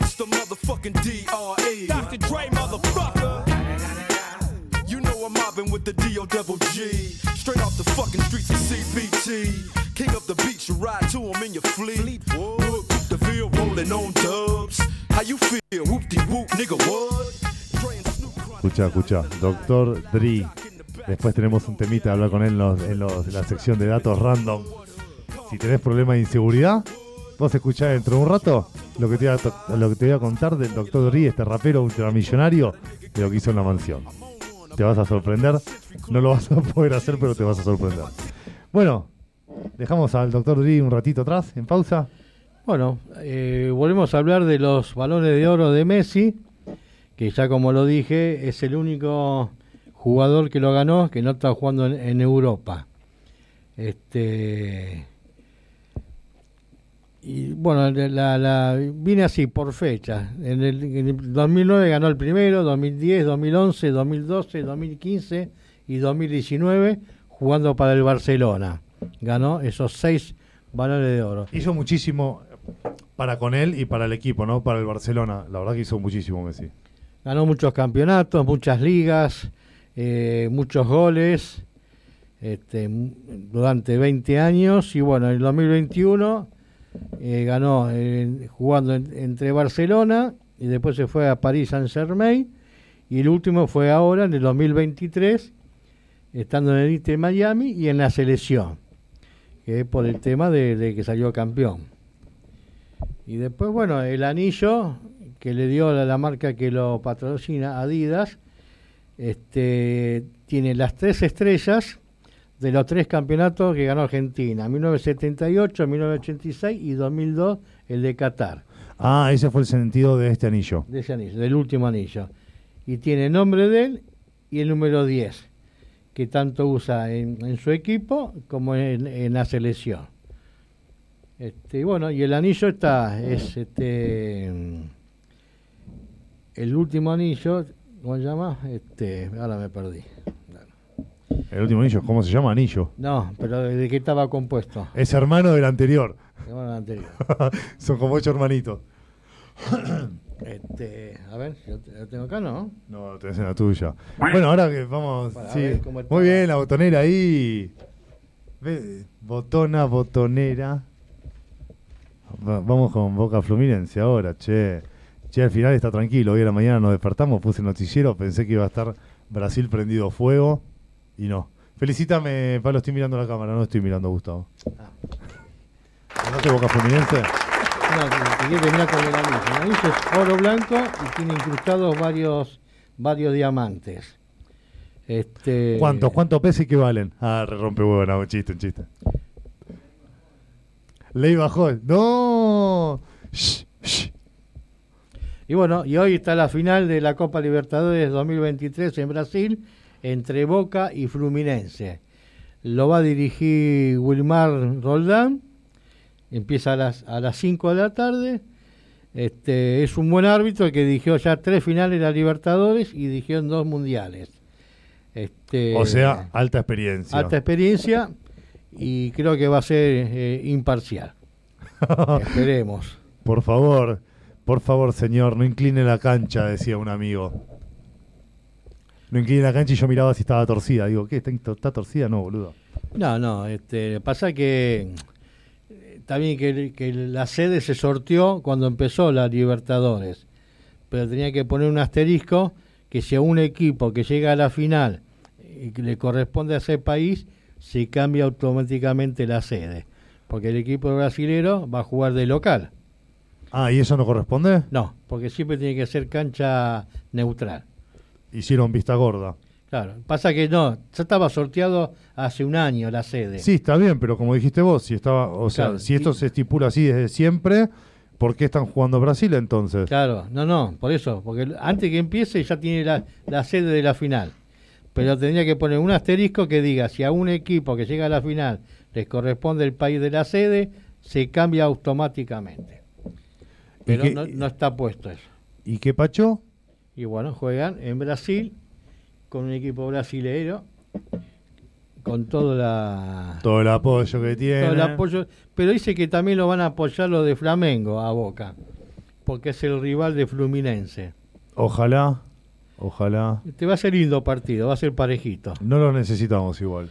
S5: It's the motherfucking D.R.E. Dr. Dre, motherfucker.
S7: mobbing with the D.O. double G. Straight off the fucking streets of. King up the beach, you ride to him in your fleet. Whoop, keep the field rolling on dubs. How you feel? Whoop de whoop, nigga, what?
S1: Escucha, escucha. Doctor Dre. Después tenemos un temita hablar con él en, los- en los- en la sección de datos random. Si tenés problemas de inseguridad, vos escuchás dentro de un rato lo que te voy a, contar del Doctor Dre, este rapero ultramillonario, de lo que hizo en la mansión. Te vas a sorprender. No lo vas a poder hacer, pero te vas a sorprender. Bueno, dejamos al Doctor Dre un ratito atrás, en pausa.
S2: Bueno, eh, volvemos a hablar de los balones de oro de Messi, que ya como lo dije, es el único jugador que lo ganó que no está jugando en, en Europa. Este y bueno, la, la- vine así por fecha. En el, en el 2009 ganó el primero, 2010, 2011, 2012, 2015 y 2019 jugando para el Barcelona. Ganó esos seis balones de oro.
S1: Hizo muchísimo para con él y para el equipo, ¿no? Para el Barcelona. La verdad que hizo muchísimo Messi.
S2: Ganó muchos campeonatos, muchas ligas, eh, muchos goles este, durante 20 años. Y bueno, en el 2021 eh, ganó jugando en- entre Barcelona y después se fue a París Saint Germain. Y el último fue ahora, en el 2023, estando en el Inter Miami y en la selección, que es por el tema de, de que salió campeón. Y después, bueno, el anillo que le dio la, la marca que lo patrocina, Adidas, este, tiene las tres estrellas de los tres campeonatos que ganó Argentina, 1978, 1986 y 2002, el de Qatar,
S1: Ah, ese fue el sentido de este anillo.
S2: de ese anillo, del último anillo. Y tiene el nombre de él y el número 10, que tanto usa en, en su equipo como en, en la selección. Este, bueno, y el anillo está, es este el último anillo, ¿cómo se llama? Este, ahora me perdí.
S1: El último anillo, ¿cómo se llama? Anillo.
S2: No, pero ¿de qué estaba compuesto?
S1: Es hermano del anterior.
S2: Bueno, el anterior.
S1: Son como ocho hermanitos.
S2: Este, a ver, lo tengo acá, ¿no?
S1: No, tenés en la tuya. Bueno, ahora que vamos. Sí.
S2: ver.
S1: Muy bien, la botonera ahí. Ve, Botona, botonera. Va- vamos con Boca Fluminense ahora, che. Che, al final está tranquilo. Hoy a la mañana nos despertamos, puse el noticiero, pensé que iba a estar Brasil prendido fuego. Y no. Felicítame, Pablo, estoy mirando la cámara, no estoy mirando a Gustavo.
S2: Ah.
S1: ¿Ganaste Boca Fluminense?
S2: No, que- terminar con el anillo. El anillo es oro blanco y tiene incrustados varios, varios diamantes. Este,
S1: ¿Cuántos? ¿Cuántos pesos y qué valen? Ah, rompe huevo, no, un chiste, un chiste. Ley bajó. ¡No! Shh, shh.
S2: Y bueno, y hoy está la final de la Copa Libertadores 2023 en Brasil entre Boca y Fluminense. Lo va a dirigir Wilmar Roldán. Empieza a las a las 5 de la tarde. Este, es un buen árbitro que dirigió ya tres finales de la Libertadores y dirigió en dos mundiales. Este,
S1: O sea, alta experiencia.
S2: alta experiencia y creo que va a ser eh, imparcial. Esperemos.
S1: Por favor, por favor, señor, no incline la cancha, decía un amigo. No incline la cancha y yo miraba si estaba torcida. Digo, ¿qué? ¿Está, está torcida? No, boludo.
S2: No, no, este, pasa que eh, bien que, que la sede se sorteó cuando empezó la Libertadores, pero tenía que poner un asterisco que si a un equipo que llega a la final y que le corresponde a ese país, se cambia automáticamente la sede, porque el equipo brasilero va a jugar de local.
S1: Ah, ¿y eso no corresponde?
S2: No, porque siempre tiene que ser cancha neutral.
S1: Hicieron vista gorda.
S2: Claro, pasa que no, ya estaba sorteado hace un año la sede.
S1: Sí, está bien, pero como dijiste vos, si estaba, o sea,
S2: Claro,
S1: si esto
S2: y-
S1: se estipula así desde siempre, ¿por qué están jugando Brasil entonces?
S2: Claro, no, no, por eso, porque antes que empiece ya tiene la, la sede de la final. Pero tendría que poner un asterisco que diga, si a un equipo que llega a la final les corresponde el país de la sede, se cambia automáticamente. Pero no, no está puesto eso.
S1: ¿Y qué pacho?
S2: Y bueno, juegan en Brasil con un equipo brasileiro, con todo, la,
S1: Todo el apoyo que tiene.
S2: todo el apoyo. Pero dice que también lo van a apoyar los de Flamengo a Boca, porque es el rival de Fluminense.
S1: Ojalá. Ojalá.
S2: Este va a ser lindo partido, va a ser parejito.
S1: No lo necesitamos igual.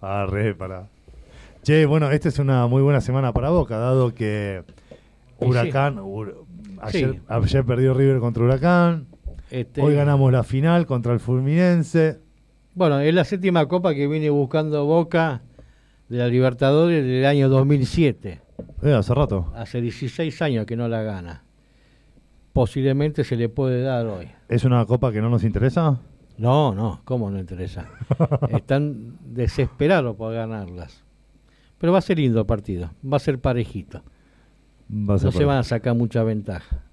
S1: Arre, para. Che, bueno, esta es una muy buena semana para Boca, dado que Huracán. Hur- ayer,
S2: Sí.
S1: ayer perdió River contra Huracán.
S2: Este,
S1: Hoy ganamos la final contra el Fulminense.
S2: Bueno, es la séptima copa que viene buscando Boca de la Libertadores del año 2007.
S1: Eh, hace rato.
S2: Hace 16 años que no la gana. Posiblemente se le puede dar hoy.
S1: ¿Es una copa que no nos interesa?
S2: No, no, ¿cómo no interesa? Están desesperados por ganarlas. Pero va a ser lindo el partido, va a ser parejito.
S1: Va a ser
S2: No se van a sacar mucha ventaja.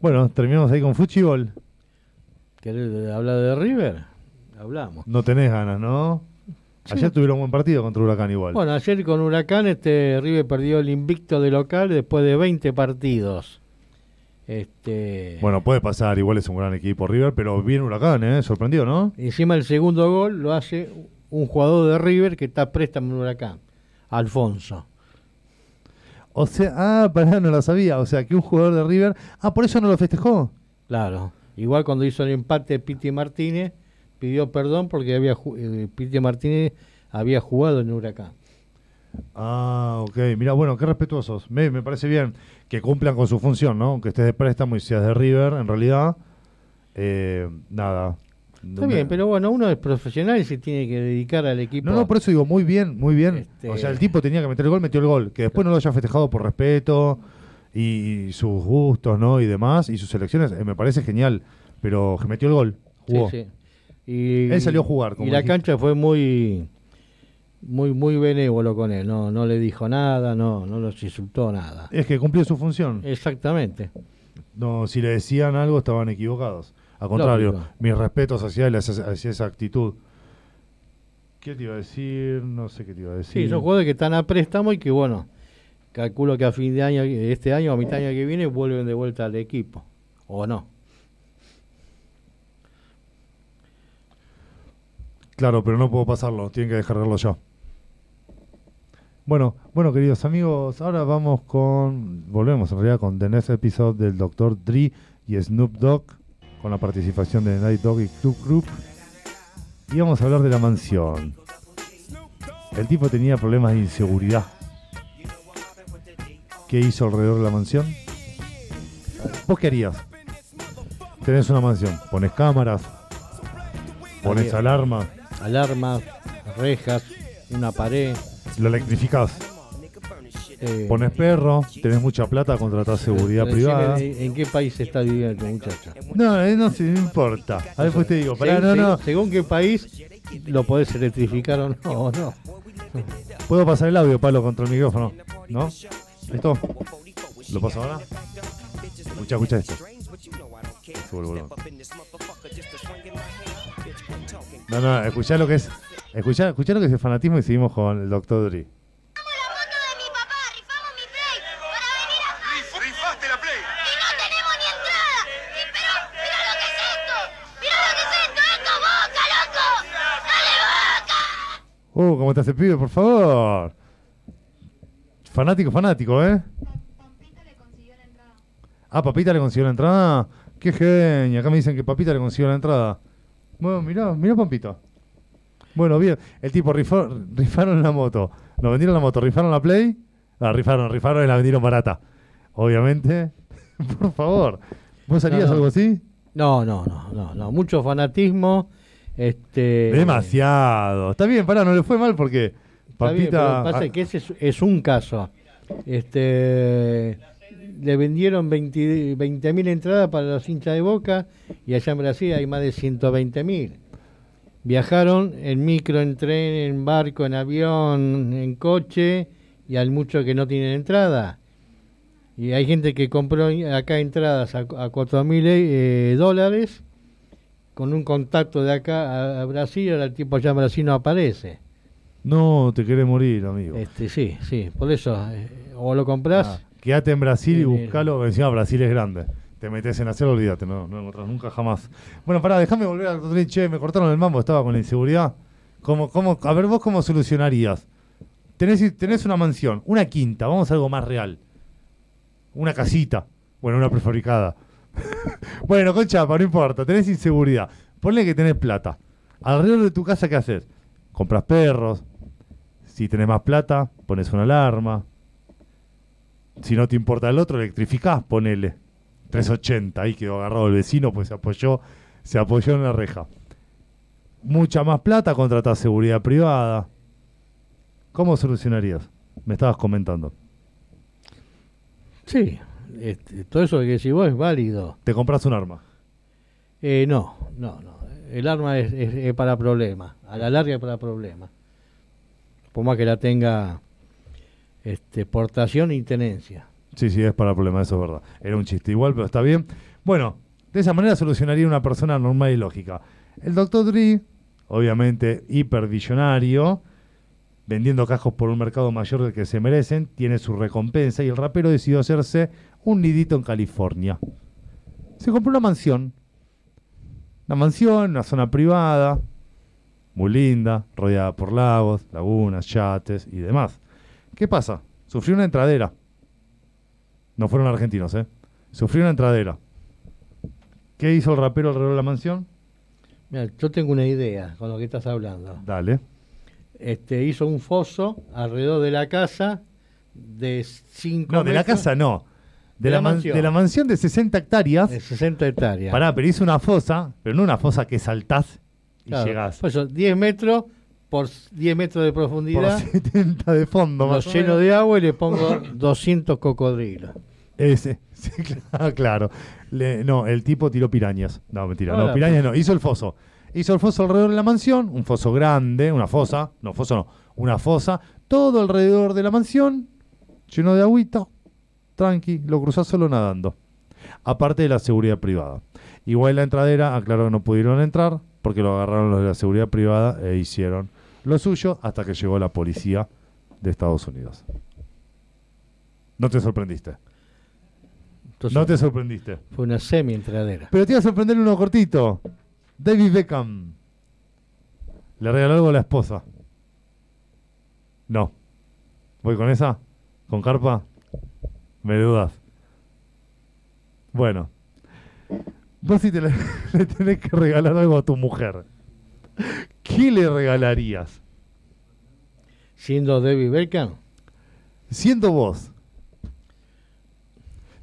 S1: Bueno, terminamos ahí con Fuchibol.
S2: ¿Querés hablar de River? Hablamos.
S1: No tenés ganas, ¿no? Ayer tuvieron un buen partido contra Huracán igual.
S2: Bueno, ayer con Huracán este River perdió el invicto de local después de 20 partidos. Este,
S1: Bueno, puede pasar, igual es un gran equipo River, pero bien Huracán, ¿eh? Sorprendió, ¿no?
S2: encima el segundo gol lo hace un jugador de River que está préstamo en Huracán, Alfonso.
S1: O sea, ah, pará, no lo sabía. O sea, que un jugador de River. Ah, por eso no lo festejó.
S2: Claro. Igual cuando hizo el empate Piti Martínez pidió perdón porque había ju- eh, Piti Martínez había jugado en Huracán.
S1: Ah, ok. Mira, bueno, qué respetuosos. Me, me parece bien que cumplan con su función, ¿no? Aunque estés de préstamo y seas de River, en realidad. eh, nada.
S2: Está bien, pero bueno, uno es profesional y se tiene que dedicar al equipo.
S1: No, no, por eso digo, muy bien, muy bien.
S2: Este-
S1: O sea, el tipo tenía que meter el gol, metió el gol. Que después no lo haya festejado por respeto y, sus gustos, ¿no? Y demás, y sus elecciones, eh, me parece genial. Pero metió el gol,
S2: Sí,
S1: jugó.
S2: sí. Y,
S1: Él salió a jugar, como
S2: Y la
S1: dijiste.
S2: cancha fue muy muy muy benévolo con él, no no le dijo nada, no no los insultó nada.
S1: Es que cumplió su función.
S2: Exactamente.
S1: No, si le decían algo estaban equivocados. Al contrario,
S2: Lógico.
S1: mis respetos hacia él, hacia, esa actitud. ¿Qué te iba a decir? No sé qué te iba a decir.
S2: Sí, son jugadores que están a préstamo y que bueno, calculo que a fin de año este año o a mitad de año que viene vuelven de vuelta al equipo o no.
S1: Claro, pero no puedo pasarlo, tienen que descargarlo yo. Bueno, bueno, queridos amigos, ahora vamos con. Volvemos en realidad con The Next Episode del Dr. Dre y Snoop Dogg, con la participación de Night Dogg y Club Group. Y vamos a hablar de la mansión. El tipo tenía problemas de inseguridad. ¿Qué hizo alrededor de la mansión? ¿Vos qué harías? Tenés una mansión, pones cámaras, pones alarmas,
S2: Alarmas, rejas, una pared.
S1: lo electrificás.
S2: Eh,
S1: Pones perro, tenés mucha plata, contratás seguridad privada.
S2: En, en qué país está viviendo el muchacho?
S1: No, eh, no, no importa. A después te digo, pará,
S2: según,
S1: no.
S2: según qué país lo podés electrificar o no, no.
S1: Puedo pasar el audio, Pablo, contra el micrófono. ¿No? ¿Listo? ¿Lo paso ahora? Escucha, escucha esto. No, no, escuchá lo que es. Escuchá, escuchá lo que es el fanatismo y seguimos con el Dr. Dre.
S7: Rifaste la play.
S8: ¡Y no tenemos ni entrada! Y pero, mira lo que es esto. Mira lo que es esto. ¡Esto es boca, loco! ¡Dale
S1: Uh, ¿cómo te hace pibe, por favor? Fanático, fanático, ¿eh?
S4: Pampita le consiguió la entrada.
S1: Ah, Papita le consiguió la entrada. Qué genio. Acá me dicen que Papita le consiguió la entrada. Bueno, mirá, mirá Pampita. Bueno, bien. El tipo rifó, rifaron la moto. Nos vendieron la moto, rifaron la Play. Ah, rifaron, rifaron y la vendieron barata. Obviamente. Por favor. ¿Vos harías
S2: No, no.
S1: algo así?
S2: No, no, no, no, no. Mucho fanatismo. Este,
S1: Demasiado. Está bien, pará, no le fue mal porque Papita.
S2: pasa
S1: ah,
S2: que ese es, es un caso. Este, le vendieron 20 mil entradas para los hinchas de Boca y allá en Brasil hay más de 120 mil. Viajaron en micro, en tren, en barco, en avión, en coche y hay muchos que no tienen entrada. Y hay gente que compró acá entradas a, a 4 mil eh, dólares con un contacto de acá a, a Brasil, ahora el tipo allá en Brasil no aparece.
S1: No, te querés morir, amigo.
S2: Este, sí, sí, por eso, eh, o lo compras,
S1: Ah, quédate en Brasil y buscalo. Encima Brasil es grande. Te metes en hacerlo, olvídate, no, no lo encontrás nunca jamás. Bueno, pará, déjame volver al Dr. Che, me cortaron el mambo, estaba con la inseguridad. ¿Cómo, cómo, a ver, vos cómo solucionarías. Tenés, tenés una mansión, una quinta, vamos a algo más real. Una casita, bueno, una prefabricada. bueno, con chapa, no importa, tenés inseguridad. Ponle que tenés plata. Alrededor de tu casa, ¿qué haces? Compras perros. Si tenés más plata, pones una alarma. Si no te importa el otro, electrificás, ponele. 380, ahí quedó agarrado el vecino, pues se apoyó, se apoyó en la reja. Mucha más plata, contratás seguridad privada. ¿Cómo solucionarías? Me estabas comentando.
S2: Sí, este, todo eso que decís vos es válido.
S1: Te compras un arma.
S2: Eh, no, no, no. El arma es, es- es para problemas. A la larga es para problemas. Por más que la tenga este, portación y tenencia.
S1: Sí, sí, es para problema, eso es verdad. Era un chiste igual, pero está bien. Bueno, de esa manera solucionaría una persona normal y lógica. El Dr. Dre, obviamente hipervillonario, vendiendo cajos por un mercado mayor del que se merecen, tiene su recompensa y el rapero decidió hacerse un nidito en California. Se compró una mansión. Una mansión, una zona privada, muy linda, rodeada por lagos, lagunas, yates y demás. ¿Qué pasa? Sufrió una entradera. No fueron argentinos, ¿eh? Sufrió una entradera. ¿Qué hizo el rapero alrededor de la mansión?
S2: Mira, yo tengo una idea con lo que estás hablando.
S1: Dale.
S2: Este, hizo un foso alrededor de la casa de 5
S1: No, de la casa no. De, la, man- de la mansión de 60 hectáreas.
S2: De 60 hectáreas.
S1: Pará, pero hizo una fosa, pero no una fosa que saltás y
S2: Claro,
S1: llegás.
S2: por eso, 10 metros por 10 metros de
S1: Por
S2: profundidad.
S1: 70 de fondo,
S2: Lo
S1: más
S2: lleno de agua y le pongo 200 cocodrilos.
S1: Ese, sí, claro, claro. Le- no, el tipo tiró pirañas. No, mentira, no,
S2: Hola,
S1: pirañas no. Hizo el foso. Hizo el foso alrededor de la mansión, un foso grande, una fosa, no, foso no, una fosa, todo alrededor de la mansión, lleno de agüita, tranqui, lo cruzás solo nadando. Aparte de la seguridad privada. Igual la entradera, aclaró que no pudieron entrar porque lo agarraron los de la seguridad privada e hicieron lo suyo hasta que llegó la policía de Estados Unidos. No te sorprendiste.
S2: Entonces,
S1: No te sorprendiste.
S2: Fue una semi-entradera.
S1: Pero te iba a sorprender uno cortito. David Beckham. Le regaló algo a la esposa. No. ¿Voy con esa? ¿Con carpa? Me dudas. Bueno. Vos si te le, le tenés que regalar algo a tu mujer. ¿Qué le regalarías?
S2: Siendo David Beckham,
S1: Siendo vos.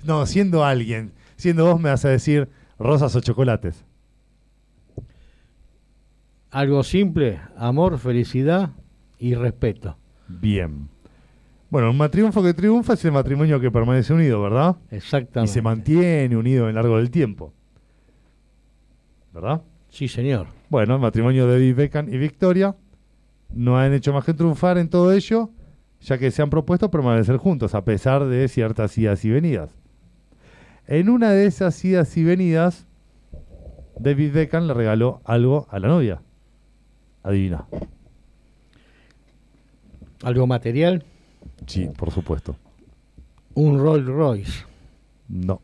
S1: No, siendo alguien. Siendo vos me vas a decir rosas o chocolates.
S2: algo simple, amor, felicidad y respeto.
S1: Bien. Bueno, un matrimonio que triunfa es el matrimonio que permanece unido, ¿verdad? Y
S2: Exactamente.
S1: se mantiene unido a lo largo del tiempo. ¿Verdad?
S2: Sí, señor.
S1: Bueno, el matrimonio de David Beckham y Victoria no han hecho más que triunfar en todo ello, ya que se han propuesto permanecer juntos, a pesar de ciertas idas y venidas. En una de esas idas y venidas, David Beckham le regaló algo a la novia. Adivina.
S2: Algo material,
S1: Sí, por supuesto.
S2: un Rolls Royce.
S1: No.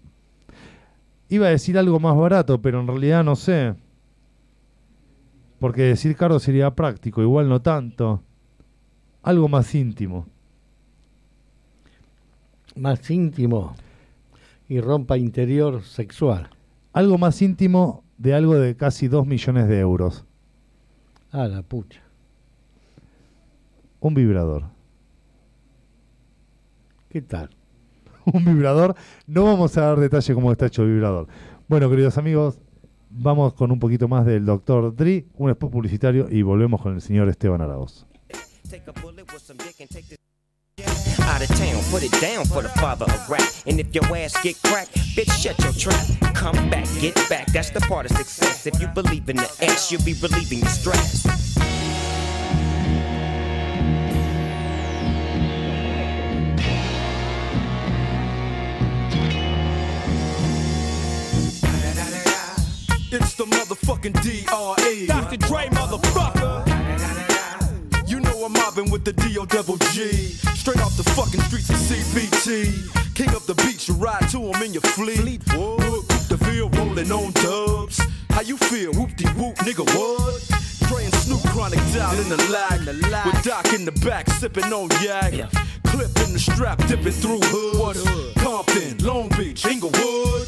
S1: Iba a decir algo más barato, pero en realidad no sé. Porque decir caro sería práctico, igual no tanto. Algo más íntimo.
S2: Más íntimo y rompa interior sexual.
S1: Algo más íntimo de algo de casi 2 millones de euros.
S2: Ah, la pucha.
S1: Un vibrador.
S2: ¿Qué tal?
S1: Un vibrador. No vamos a dar detalle cómo está hecho el vibrador. Bueno, queridos amigos, vamos con un poquito más del Dr. Dre, un spot publicitario y volvemos con el señor Esteban Arauz.
S6: It down for the father of rap. And if your ass get cracked, bitch, shut trap. Come back, get back. That's the part of success. If you believe in the X, you'll be relieving stress.
S7: The motherfucking DRE. Dr. Dre, motherfucker. You know I'm mobbing with the DO double G. Straight off the fucking streets of CPT. King of the beach, you ride to him in your fleet. Whoop, the field rolling on dubs. How you feel? Whoop de whoop, nigga, what? Dre and Snoop chronic down in the lag. With Doc in the back, sipping on yak. Clip in the strap, dipping through hoods. Compton, Long Beach, Inglewood.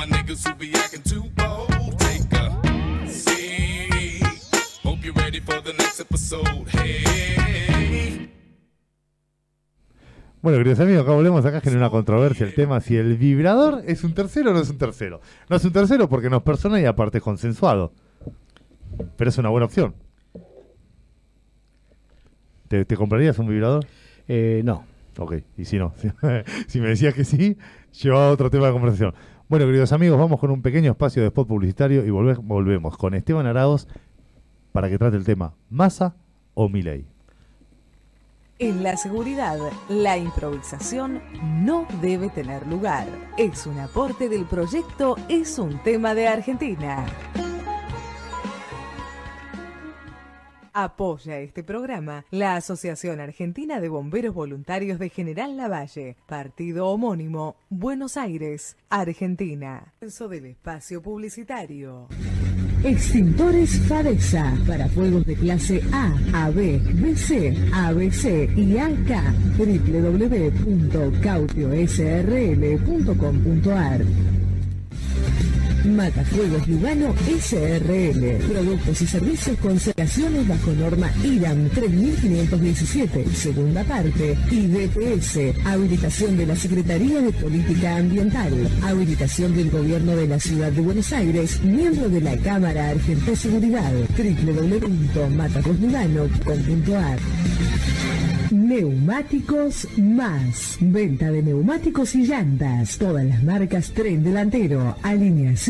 S9: my niggas who be acting too bold, take a seat. Hope you're ready for the next episode. Hey.
S1: Bueno, queridos amigos, acá volvemos acá genera una controversia el tema si el vibrador es un tercero o no es un tercero. No es un tercero porque no es persona y aparte es consensuado. Pero es una buena opción. ¿Te, te comprarías un vibrador?
S2: Eh, no.
S1: Ok, y si no, si me decías que sí, llevaba otro tema de conversación. Bueno, queridos amigos, vamos con un pequeño espacio de spot publicitario y volve- volvemos con Esteban Araos para que trate el tema Massa o Milei.
S10: En la seguridad, la improvisación no debe tener lugar. Es un aporte del proyecto Es un tema de Argentina. Apoya este programa la Asociación Argentina de Bomberos Voluntarios de General Lavalle, partido homónimo, Buenos Aires, Argentina. Eso del espacio publicitario.
S11: Extintores Fadesa para fuegos de clase A, AB, BC, ABC y AK. www.cautiosrl.com.ar Matafuegos Lugano SRL. Productos y servicios con certificaciones bajo norma IRAM 3517, segunda parte. Y DPS. Habilitación de la Secretaría de Política Ambiental. Habilitación del Gobierno de la Ciudad de Buenos Aires. Miembro de la Cámara Argentina de Seguridad. www.matacoslugano.com.ar Neumáticos Más. Venta de neumáticos y llantas. Todas las marcas tren delantero, alineación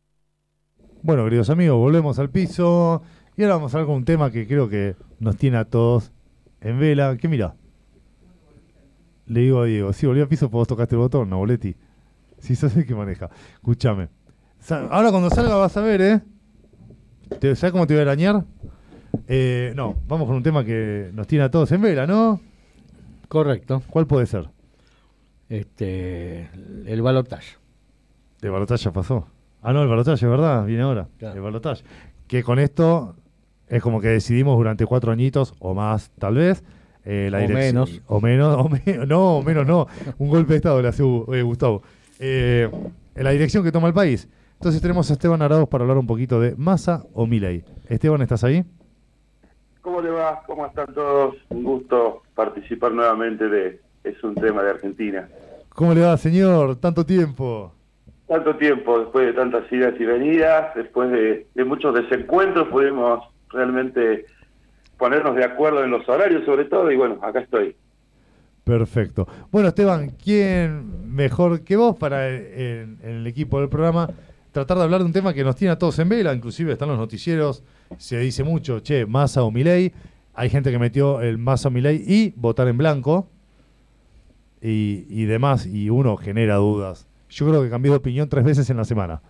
S1: bueno, queridos amigos, volvemos al piso y ahora vamos a hablar con un tema que creo que nos tiene a todos en vela. ¿Qué mira? Le digo a Diego, si volví al piso, vos tocaste el botón, no, Boletti. Si sos el que maneja. Escúchame. Ahora cuando salga vas a ver, ¿eh? Te- ¿Sabes cómo te voy a arañar? Eh, no, vamos con un tema que nos tiene a todos en vela, ¿no?
S2: Correcto.
S1: ¿Cuál puede ser?
S2: Este, el balotaje.
S1: El balotaje pasó. Ah, no, el balotaje, ¿verdad? Viene ahora.
S2: Claro.
S1: El balotaje. Que con esto es como que decidimos durante cuatro añitos o más, tal vez. eh, la
S2: O
S1: dirección-
S2: menos.
S1: O menos. o me- no, o menos no. Un golpe de Estado le hace eh, Gustavo. Eh, en la dirección que toma el país. Entonces tenemos a Esteban Arados para hablar un poquito de Massa o Milei. Esteban, ¿estás ahí?
S12: ¿Cómo le va? ¿Cómo están todos? Un gusto participar nuevamente de Es un tema de Argentina.
S1: ¿Cómo le va, señor? Tanto tiempo.
S12: Tanto tiempo, después de tantas idas y venidas, después de, muchos desencuentros, pudimos realmente ponernos de acuerdo en los horarios sobre todo y bueno, acá estoy.
S1: Perfecto. Bueno, Esteban, ¿quién mejor que vos para eh, en, en el equipo del programa tratar de hablar de un tema que nos tiene a todos en vela? Inclusive están los noticieros, se dice mucho, che, Massa o Milei. Hay gente que metió el Massa o Milei y votar en blanco y demás, y uno genera dudas. Yo creo que cambié de opinión tres veces en la semana.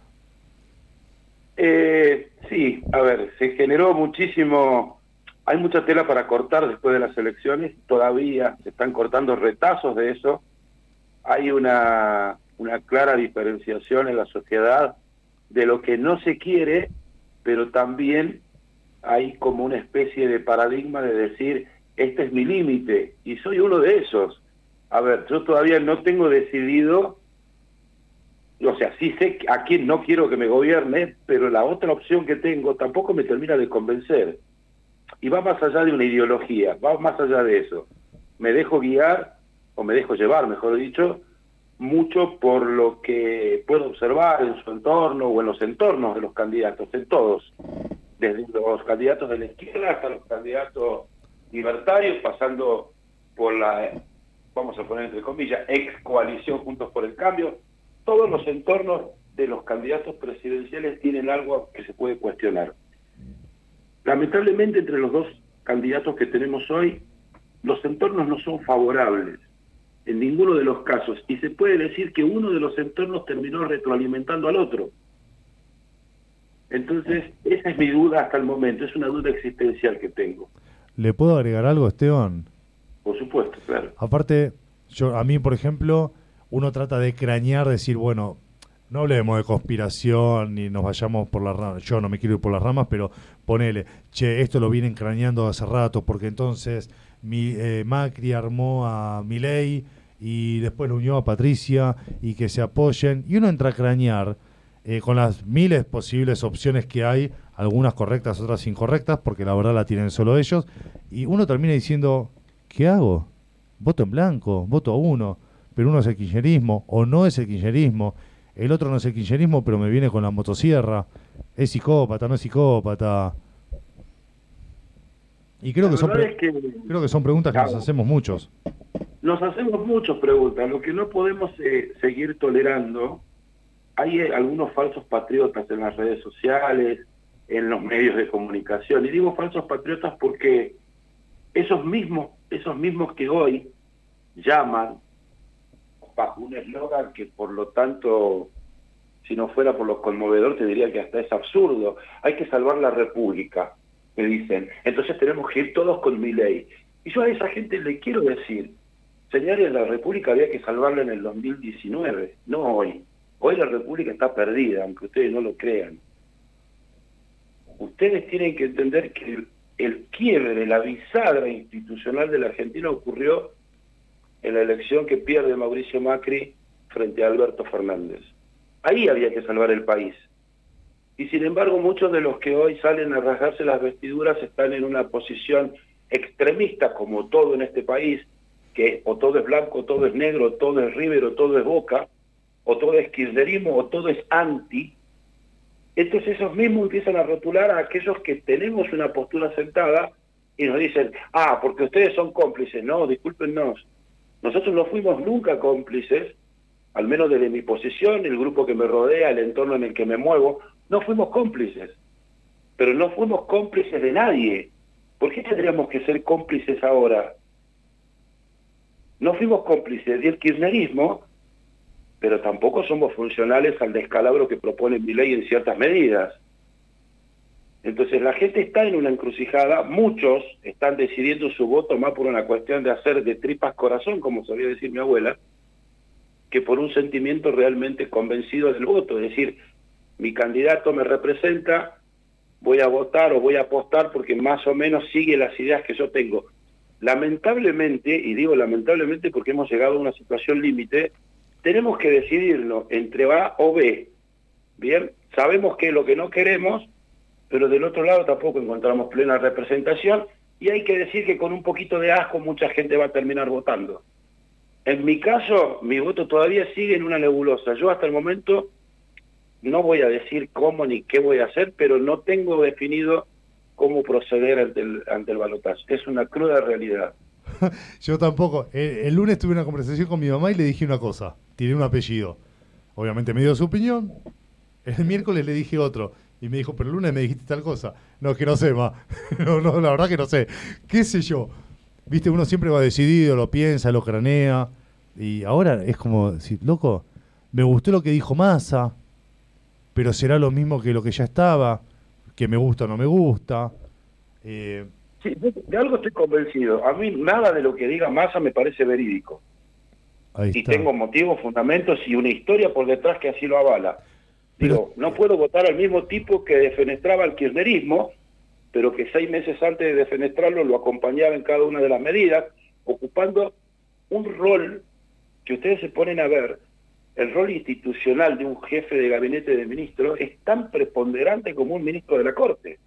S12: Eh, sí, a ver, se generó muchísimo, hay mucha tela para cortar después de las elecciones, todavía se están cortando retazos de eso. Hay una, una clara diferenciación en la sociedad de lo que no se quiere, pero también hay como una especie de paradigma de decir, este es mi límite, y soy uno de esos. A ver, yo todavía no tengo decidido, o sea, sí sé a quién no quiero que me gobierne, pero la otra opción que tengo tampoco me termina de convencer. Y va más allá de una ideología, va más allá de eso. Me dejo guiar, o me dejo llevar, mejor dicho, mucho por lo que puedo observar en su entorno o en los entornos de los candidatos, en todos, desde los candidatos de la izquierda hasta los candidatos libertarios, pasando por la, vamos a poner entre comillas, ex coalición Juntos por el Cambio, todos los entornos de los candidatos presidenciales tienen algo que se puede cuestionar. Lamentablemente entre los dos candidatos que tenemos hoy, los entornos no son favorables en ninguno de los casos y se puede decir que uno de los entornos terminó retroalimentando al otro. Entonces, esa es mi duda hasta el momento, es una duda existencial que tengo.
S1: ¿Le puedo agregar algo, Esteban?
S12: Por supuesto, claro.
S1: Aparte, yo a mí, por ejemplo, uno trata de crañar, decir, bueno, no hablemos de conspiración ni nos vayamos por las ramas. Yo no me quiero ir por las ramas, pero ponele, che, esto lo vienen craneando hace rato, porque entonces mi, eh, Macri armó a Milei y después lo unió a Patricia y que se apoyen. Y uno entra a cranear eh, con las miles posibles opciones que hay, algunas correctas, otras incorrectas, porque la verdad la tienen solo ellos. Y uno termina diciendo, ¿qué hago? Voto en blanco, voto a uno, pero uno es el kirchnerismo o no es el kirchnerismo. El otro no es el kirchnerismo, pero me viene con la motosierra. Es psicópata, no es psicópata. Y creo
S12: La
S1: que, son
S12: es que-
S1: creo que son preguntas que nos hacemos muchos.
S12: Nos hacemos muchas preguntas. Lo que no podemos eh, seguir tolerando, hay eh, algunos falsos patriotas en las redes sociales, en los medios de comunicación. Y digo falsos patriotas porque esos mismos, esos mismos que hoy llaman bajo un eslogan que por lo tanto, si no fuera por lo conmovedor, te diría que hasta es absurdo. Hay que salvar la república, me dicen. Entonces tenemos que ir todos con mi ley. Y yo a esa gente le quiero decir, señores, la república había que salvarla en el 2019, no hoy. Hoy la república está perdida, aunque ustedes no lo crean. Ustedes tienen que entender que el, el quiebre, la bisagra institucional de la Argentina ocurrió en la elección que pierde Mauricio Macri frente a Alberto Fernández. Ahí había que salvar el país. Y sin embargo, muchos de los que hoy salen a rasgarse las vestiduras están en una posición extremista, como todo en este país, que o todo es blanco, o todo es negro, o todo es River, o todo es Boca, o todo es kirchnerismo, o todo es anti. Entonces esos mismos empiezan a rotular a aquellos que tenemos una postura sentada y nos dicen, ah, porque ustedes son cómplices. No, discúlpenos. Nosotros no fuimos nunca cómplices, al menos desde mi posición, el grupo que me rodea, el entorno en el que me muevo, no fuimos cómplices. Pero no fuimos cómplices de nadie. ¿Por qué tendríamos que ser cómplices ahora? No fuimos cómplices del kirchnerismo, pero tampoco somos funcionales al descalabro que propone mi ley en ciertas medidas. Entonces la gente está en una encrucijada, muchos están decidiendo su voto más por una cuestión de hacer de tripas corazón, como sabía decir mi abuela, que por un sentimiento realmente convencido del voto, es decir, mi candidato me representa, voy a votar o voy a apostar porque más o menos sigue las ideas que yo tengo. Lamentablemente, y digo lamentablemente porque hemos llegado a una situación límite, tenemos que decidirlo entre A o B. Bien, sabemos que lo que no queremos, pero del otro lado tampoco encontramos plena representación y hay que decir que con un poquito de asco mucha gente va a terminar votando. En mi caso, mi voto todavía sigue en una nebulosa. Yo hasta el momento no voy a decir cómo ni qué voy a hacer, pero no tengo definido cómo proceder ante el, ante el balotaje. Es una cruda realidad.
S1: Yo tampoco. El, el lunes tuve una conversación con mi mamá y le dije una cosa. Tiré un apellido. Obviamente me dio su opinión. El miércoles le dije otro. Y me dijo, pero el lunes me dijiste tal cosa. No, que no sé, ma. no, no, la verdad que no sé. ¿Qué sé yo? Viste, uno siempre va decidido, lo piensa, lo cranea. Y ahora es como decir, loco, me gustó lo que dijo Massa, pero será lo mismo que lo que ya estaba, que me gusta o no me gusta. Eh,
S12: Sí, de, de algo estoy convencido. A mí nada de lo que diga Massa me parece verídico.
S1: Ahí
S12: Y
S1: está.
S12: tengo motivos, fundamentos y una historia por detrás que así lo avala. Digo, no puedo votar al mismo tipo que defenestraba al kirchnerismo, pero que seis meses antes de defenestrarlo lo acompañaba en cada una de las medidas, ocupando un rol que ustedes se ponen a ver, el rol institucional de un jefe de gabinete de ministros es tan preponderante como un ministro de la Corte.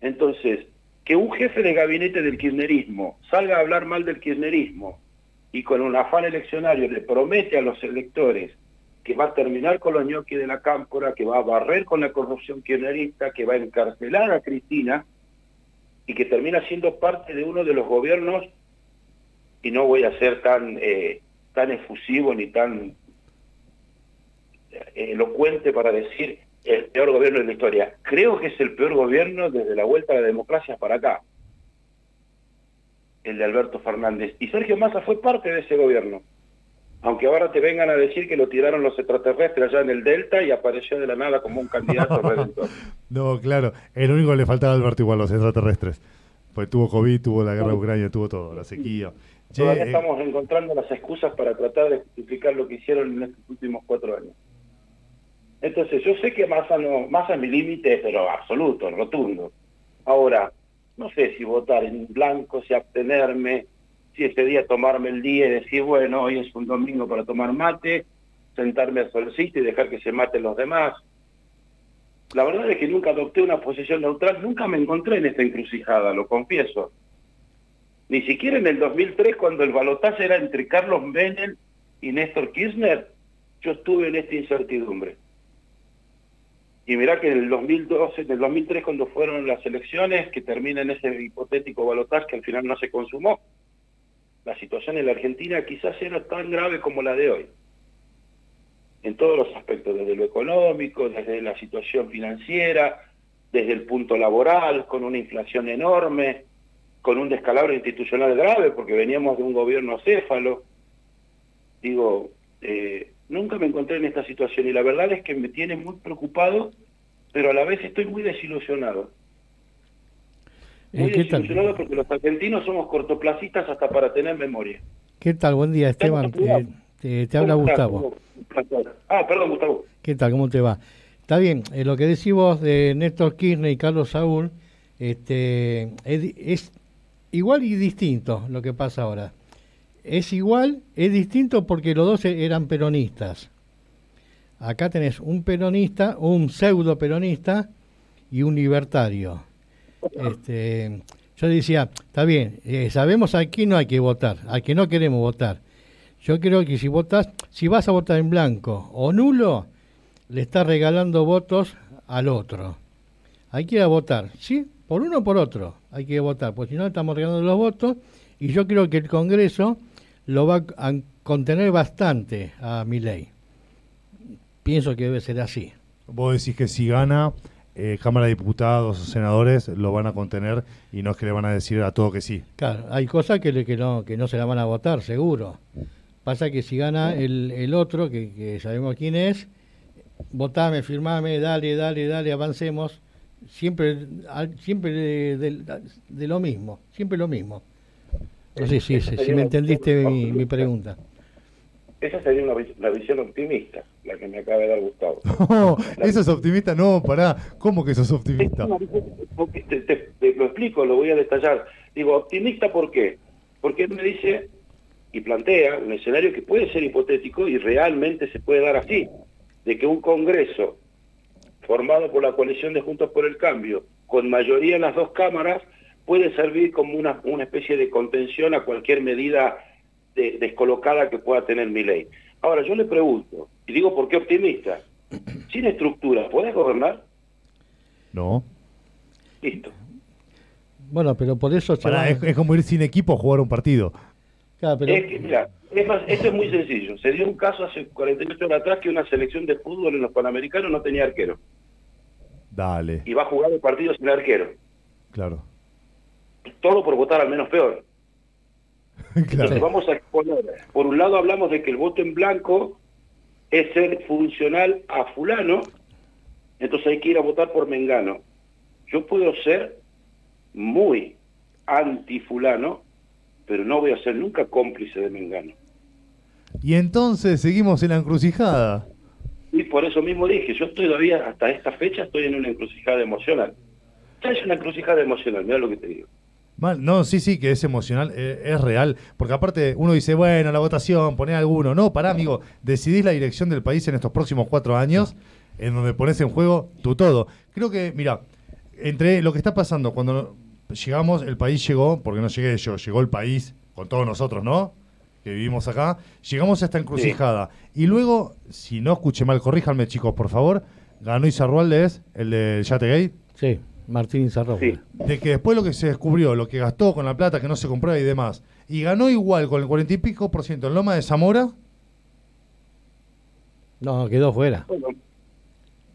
S12: Entonces, que un jefe de gabinete del kirchnerismo salga a hablar mal del kirchnerismo y con un afán eleccionario le promete a los electores que va a terminar con los ñoquis de la cámpora, que va a barrer con la corrupción kirchnerista, que va a encarcelar a Cristina y que termina siendo parte de uno de los gobiernos, y no voy a ser tan, eh, tan efusivo ni tan eh, elocuente para decir el peor gobierno de la historia. Creo que es el peor gobierno desde la vuelta a la democracia para acá, el de Alberto Fernández. Y Sergio Massa fue parte de ese gobierno. Aunque ahora te vengan a decir que lo tiraron los extraterrestres allá en el Delta y apareció de la nada como un candidato redentor.
S1: No, claro. El único que le faltaba a Alberto igual los extraterrestres. Pues tuvo COVID, tuvo la guerra de Ucrania, tuvo todo, la sequía. Che,
S12: Todavía
S1: eh,
S12: estamos encontrando las excusas para tratar de justificar lo que hicieron en estos últimos cuatro años. Entonces, yo sé que Massa, no, Massa es mi límite, pero absoluto, rotundo. Ahora, no sé si votar en blanco, si abstenerme, si ese día tomarme el día y decir, bueno, hoy es un domingo para tomar mate, sentarme al solcito y dejar que se maten los demás. La verdad es que nunca adopté una posición neutral, nunca me encontré en esta encrucijada, lo confieso. Ni siquiera en el 2003, cuando el balotaje era entre Carlos Menem y Néstor Kirchner, yo estuve en esta incertidumbre. Y mirá que en el 2012, en el 2003, cuando fueron las elecciones, que termina en ese hipotético balotaje que al final no se consumó, la situación en la Argentina quizás era tan grave como la de hoy. En todos los aspectos, desde lo económico, desde la situación financiera, desde el punto laboral, con una inflación enorme, con un descalabro institucional grave, porque veníamos de un gobierno céfalo. Digo, eh, nunca me encontré en esta situación y la verdad es que me tiene muy preocupado, pero a la vez estoy muy desilusionado. Muy
S2: Eh, ¿Qué tal?
S12: porque los argentinos somos cortoplacistas hasta para tener memoria.
S2: ¿Qué tal? Buen día, Esteban. Te, te- te habla. Gustavo.
S12: Ah, perdón, Gustavo.
S2: ¿Qué tal? ¿Cómo te va? Está bien, eh, lo que decís vos de Néstor Kirchner y Carlos Saúl este, es igual y distinto lo que pasa ahora. Es igual, es distinto porque los dos e- eran peronistas. Acá tenés un peronista, un pseudo peronista y un libertario. Este, yo decía, está bien, eh, sabemos a quién no hay que votar, a que no queremos votar. Yo creo que si votas, si vas a votar en blanco o nulo, le estás regalando votos al otro. Hay que ir a votar, ¿sí? Por uno o por otro. Hay que votar, porque si no estamos regalando los votos. Y yo creo que el Congreso lo va a contener bastante a mi ley. Pienso que debe ser así.
S1: Vos decís que si gana eh, Cámara de Diputados o senadores, lo van a contener y no es que le van a decir a todo que sí.
S2: Claro, hay cosas que, le- que, no, que no se la van a votar, seguro. Pasa que si gana el, el otro, que, que sabemos quién es, votame, firmame, dale, dale, dale, avancemos. Siempre, al- siempre de, de- de lo mismo, siempre lo mismo. No sé si, si, si me entendiste mi, mi pregunta.
S12: Esa sería una, una visión optimista, la que me acaba de dar Gustavo.
S1: No, eso es optimista, no, pará. ¿Cómo que eso es optimista?
S12: Porque te, te- te lo explico, lo voy a detallar. Digo, optimista, ¿por qué? Porque él me dice y plantea un escenario que puede ser hipotético y realmente se puede dar así, de que un Congreso formado por la coalición de Juntos por el Cambio, con mayoría en las dos cámaras, puede servir como una, una especie de contención a cualquier medida de- descolocada que pueda tener mi ley. Ahora, yo le pregunto, y digo, ¿por qué optimista? Sin estructura, ¿puedes gobernar?
S1: No.
S12: Listo.
S2: Bueno, pero por eso... va-
S1: es como ir sin equipo a jugar un partido.
S2: Claro, pero-
S12: Es que, mira, es más, esto es muy sencillo. Se dio un caso hace 48 horas atrás que una selección de fútbol en los Panamericanos no tenía arquero.
S1: Dale,
S12: Y va a jugar el partido sin arquero.
S1: claro.
S12: Todo por votar al menos peor. Entonces vamos a exponer. Por un lado hablamos de que el voto en blanco es ser funcional a fulano, entonces hay que ir a votar por Mengano. Yo puedo ser muy anti-fulano, pero no voy a ser nunca cómplice de Mengano.
S1: Y entonces seguimos en la encrucijada.
S12: Y por eso mismo dije, yo estoy todavía, hasta esta fecha, estoy en una encrucijada emocional. Ya es una encrucijada emocional, mira lo que te digo.
S1: Mal, no, sí, sí, que es emocional, eh, es real. Porque aparte uno dice, bueno, la votación, poné alguno. No, pará, amigo, decidís la dirección del país en estos próximos cuatro años, en donde pones en juego tu todo. Creo que, mira, entre lo que está pasando, cuando llegamos, el país llegó, porque no llegué yo, llegó el país con todos nosotros, ¿no? Que vivimos acá, llegamos a esta encrucijada. Y luego, si no escuché mal, corríjanme, chicos, por favor, ganó Izarrualde, es el de Yategate.
S2: Sí, Martín Izarro.
S1: De que después lo que se descubrió, lo que gastó con la plata que no se compró y demás, y ganó igual con el cuarenta y pico por ciento en Loma de Zamora,
S2: No, quedó fuera.
S12: Bueno,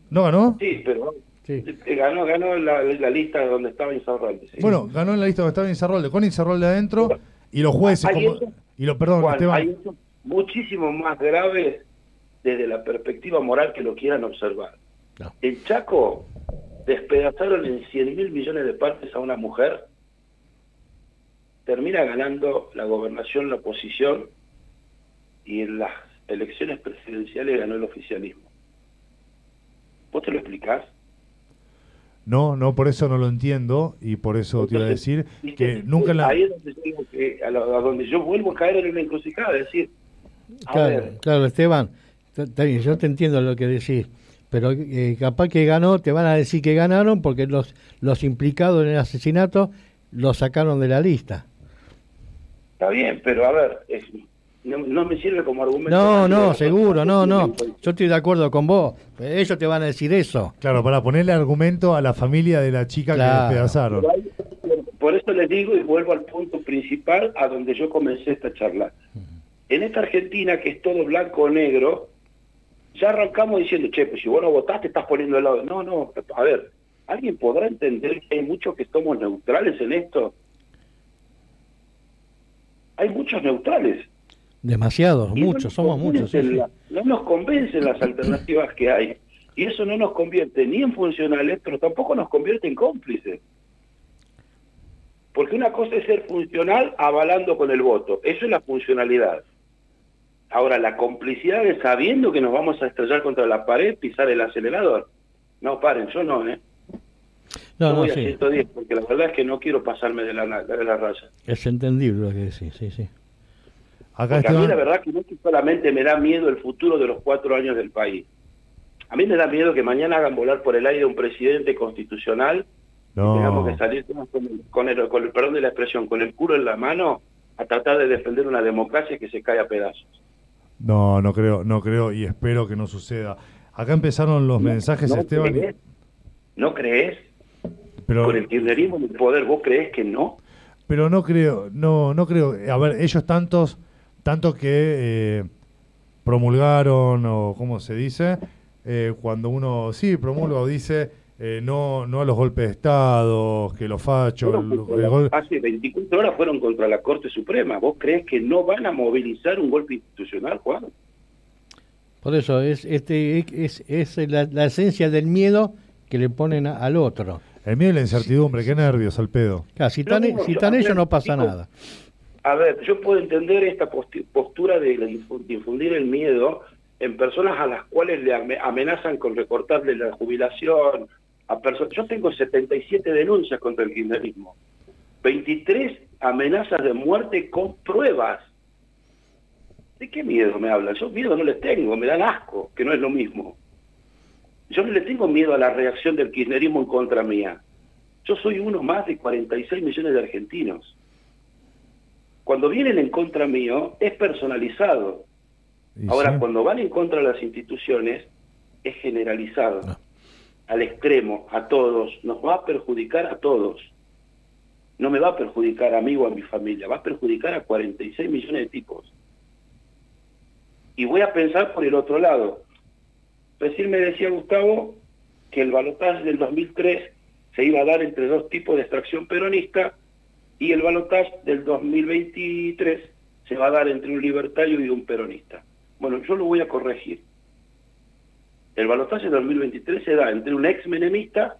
S1: ¿no ganó?
S12: sí, pero eh, ganó, ganó la, la lista donde estaba Insaurralde. sí.
S1: Bueno, ganó en la lista donde estaba Izarralde, con Izarralde adentro, y los jueces,
S12: Hay
S1: como-
S12: hechos-
S1: y lo, perdón,
S12: Juan,
S1: Esteban,
S12: hay hechos muchísimo más graves desde la perspectiva moral que lo quieran observar. En Chaco despedazaron en 100 mil millones de partes a una mujer, termina ganando la gobernación la oposición y en las elecciones presidenciales ganó el oficialismo. ¿Vos te lo explicás?
S1: no, no, por eso no lo entiendo, y por eso te iba a decir que nunca la...
S12: Ahí es donde yo, digo que- a, lo- a donde yo vuelvo a caer en una encrucijada, es decir, a
S2: Claro,
S12: ver,
S2: claro, Esteban, está bien, yo te entiendo lo que decís, pero eh, capaz que ganó, te van a decir que ganaron porque los, los implicados en el asesinato los sacaron de la lista.
S12: Está bien, pero a ver, es- no, no me sirve como argumento.
S2: No, no, seguro, no, no. Yo estoy de acuerdo con vos. Ellos te van a decir eso.
S1: Claro, para ponerle argumento a la familia de la chica
S2: Claro.
S1: que despedazaron.
S12: Por eso les digo y vuelvo al punto principal a donde yo comencé esta charla. En esta Argentina que es todo blanco o negro, ya arrancamos diciendo, che, pues si vos no votaste estás poniendo el lado. No, no, a ver, ¿alguien podrá entender que hay muchos que somos neutrales en esto? Hay muchos neutrales.
S2: Demasiados,
S12: Y
S2: muchos, somos muchos. sí,
S12: convencen
S2: sí.
S12: la- no nos convencen las alternativas que hay. Y eso no nos convierte ni en funcionales, pero tampoco nos convierte en cómplices. Porque una cosa es ser funcional avalando con el voto. Eso es la funcionalidad. Ahora, la complicidad es sabiendo que nos vamos a estrellar contra la pared, pisar el acelerador. No, paren, yo no, ¿eh?
S2: No, no,
S12: voy a
S2: sí.
S12: 110, porque la verdad es que no quiero pasarme de la, de la raya.
S2: Es entendible lo que decís, sí, sí.
S1: Acá
S12: a mí la verdad que no solamente me da miedo el futuro de los cuatro años del país. A mí me da miedo que mañana hagan volar por el aire un presidente constitucional y tengamos
S1: no,
S12: que salir todos con el, con, el, con el perdón de la expresión, con el culo en la mano a tratar de defender una democracia que se cae a pedazos.
S1: No, no creo, no creo y espero que no suceda. Acá empezaron los mensajes,
S12: ¿No
S1: Esteban,
S12: crees? ¿No crees?
S1: pero
S12: Con el kirchnerismo el poder, ¿vos crees que no?
S1: pero no creo, no, no creo. A ver, ellos tantos, tanto que eh, promulgaron o cómo se dice, eh, cuando uno sí promulga o dice eh, no, no a los golpes de estado, que los fachos, el- el gol-
S12: hace 24 horas fueron contra la Corte Suprema. ¿Vos crees que no van a movilizar un golpe institucional, Juan?
S2: Por eso es este es, es la, la esencia del miedo que le ponen a- al otro.
S1: el miedo y la incertidumbre, qué nervios al pedo.
S2: Claro, si están,
S12: No,
S2: si ellos no pasa
S12: digo,
S2: nada.
S12: A ver, yo puedo entender esta postura de, de infundir el miedo en personas a las cuales le ame- amenazan con recortarle la jubilación. A perso- yo tengo 77 denuncias contra el kirchnerismo. 23 amenazas de muerte con pruebas. ¿De qué miedo me hablan? Yo miedo no les tengo, me dan asco, que no es lo mismo. Yo no le tengo miedo a la reacción del kirchnerismo en contra mía. Yo soy uno más de 46 millones de argentinos. Cuando vienen en contra mío, es personalizado. Ahora,
S1: sí.
S12: cuando van en contra de las instituciones, es generalizado. Al extremo, a todos. Nos va a perjudicar a todos. No me va a perjudicar a mí o a mi familia, va a perjudicar a 46 millones de tipos. Y voy a pensar por el otro lado. Recién me decía Gustavo que el balotaje del 2003 se iba a dar entre dos tipos de extracción peronista y el balotaje del 2023 se va a dar entre un libertario y un peronista. Bueno, yo lo voy a corregir. El balotaje del 2023 se da entre un ex menemista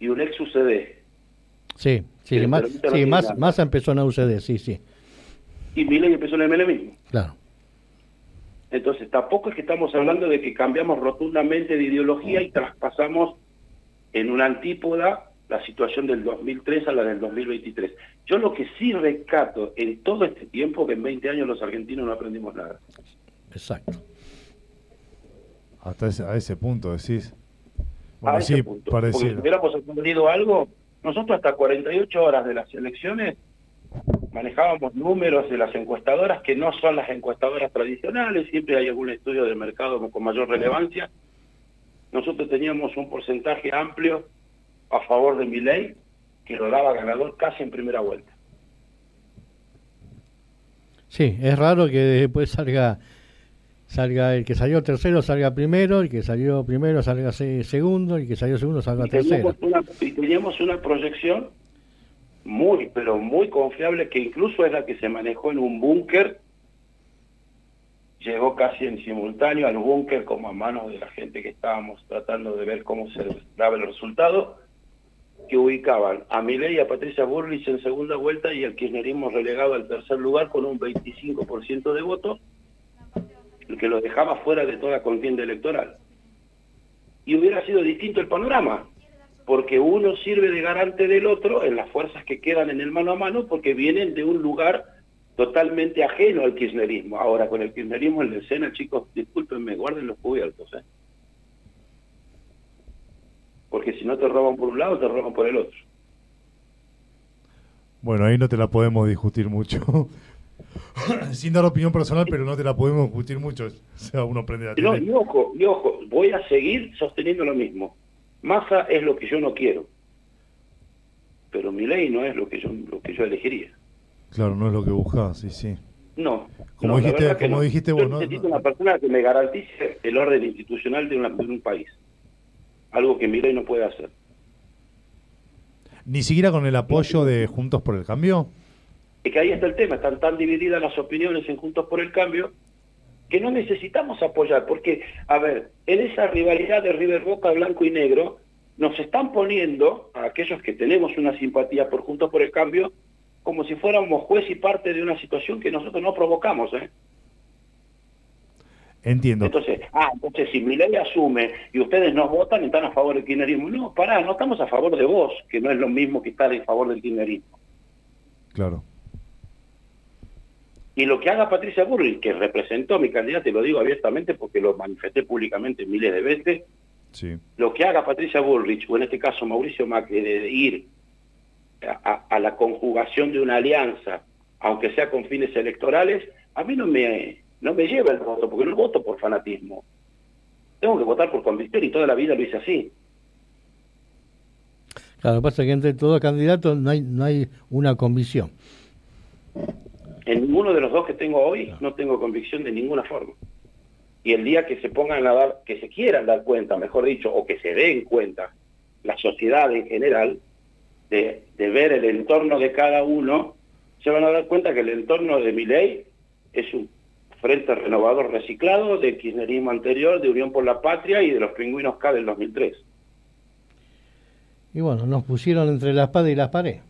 S12: y un ex UCD.
S2: Sí, sí, más, sí, más, empezó en la UCD, sí, sí,
S12: Y Milei empezó en el menemismo.
S2: claro.
S12: Entonces, tampoco es que estamos hablando de que cambiamos rotundamente de ideología y traspasamos en una antípoda la situación del 2003 a la del 2023. Yo lo que sí rescato en todo este tiempo, que en 20 años los argentinos no aprendimos nada.
S2: Exacto.
S1: Hasta ese, a ese punto decís.
S12: a
S1: Bueno,
S12: ese
S1: sí,
S12: punto. Porque si hubiéramos aprendido algo, nosotros hasta 48 horas de las elecciones manejábamos números de las encuestadoras que no son las encuestadoras tradicionales, siempre hay algún estudio de mercado con mayor relevancia. Nosotros teníamos un porcentaje amplio a favor de mi ley que lo daba ganador casi en primera vuelta.
S2: Sí, es raro que después salga salga el que salió tercero salga primero, el que salió primero salga se- segundo, el que salió segundo salga
S12: Y
S2: tercero.
S12: una, y teníamos una proyección muy, pero muy confiable, que incluso es la que se manejó en un búnker. Llegó casi en simultáneo al búnker como a manos de la gente que estábamos tratando de ver cómo se daba el resultado, que ubicaban a Milei y a Patricia Burlich en segunda vuelta y el kirchnerismo relegado al tercer lugar con un 25% de votos, que lo dejaba fuera de toda contienda electoral. Y hubiera sido distinto el panorama, porque uno sirve de garante del otro en las fuerzas que quedan en el mano a mano, porque vienen de un lugar totalmente ajeno al kirchnerismo. Ahora, con el kirchnerismo en la escena, chicos, discúlpenme, guarden los cubiertos, ¿eh? Porque si no te roban por un lado, te roban por el otro.
S1: Bueno, ahí no te la podemos discutir mucho. Sin dar opinión personal, pero no te la podemos discutir mucho. O sea, uno aprende a
S12: no, y ojo, y ojo, voy a seguir sosteniendo lo mismo. Massa es lo que yo no quiero. Pero mi ley no es lo que yo lo que yo elegiría.
S1: Claro, no es lo que buscas, sí, sí.
S12: No.
S1: Como
S12: no,
S1: dijiste- como
S12: no.
S1: dijiste
S12: Yo
S1: vos, ¿no?
S12: necesito una persona que me garantice el orden institucional de, una- de un país. Algo que mi ley no puede hacer.
S1: Ni siquiera con el apoyo de Juntos por el Cambio.
S12: Es que ahí está el tema, están tan divididas las opiniones en Juntos por el Cambio que no necesitamos apoyar, porque, a ver, en esa rivalidad de River Boca blanco y negro, nos están poniendo a aquellos que tenemos una simpatía por Juntos por el Cambio como si fuéramos juez y parte de una situación que nosotros no provocamos, ¿eh?
S1: Entiendo.
S12: Entonces, ah, entonces si mi ley asume y ustedes no votan, están a favor del kirchnerismo. No, pará, no estamos a favor de vos, que no es lo mismo que estar en favor del kirchnerismo.
S1: Claro.
S12: Y lo que haga Patricia Burri, que representó a mi candidata, y lo digo abiertamente porque lo manifesté públicamente miles de veces,
S1: Sí.
S12: lo que haga Patricia Bullrich, o en este caso Mauricio Macri, de ir a, la conjugación de una alianza, aunque sea con fines electorales, a mí no me, no me lleva el voto, porque no voto por fanatismo. Tengo que votar por convicción y toda la vida lo hice así.
S2: Claro, lo que pasa es que entre todos candidatos no hay, no hay una convicción.
S12: En ninguno de los dos que tengo hoy no tengo convicción de ninguna forma. Y el día que se pongan a dar, que se quieran dar cuenta, mejor dicho, o que se den cuenta, la sociedad en general, de, de ver el entorno de cada uno, se van a dar cuenta que el entorno de mi ley es un frente renovador reciclado del kirchnerismo anterior, de Unión por la Patria y de los pingüinos K del 2003.
S2: Y bueno, nos pusieron entre la espada y la pared.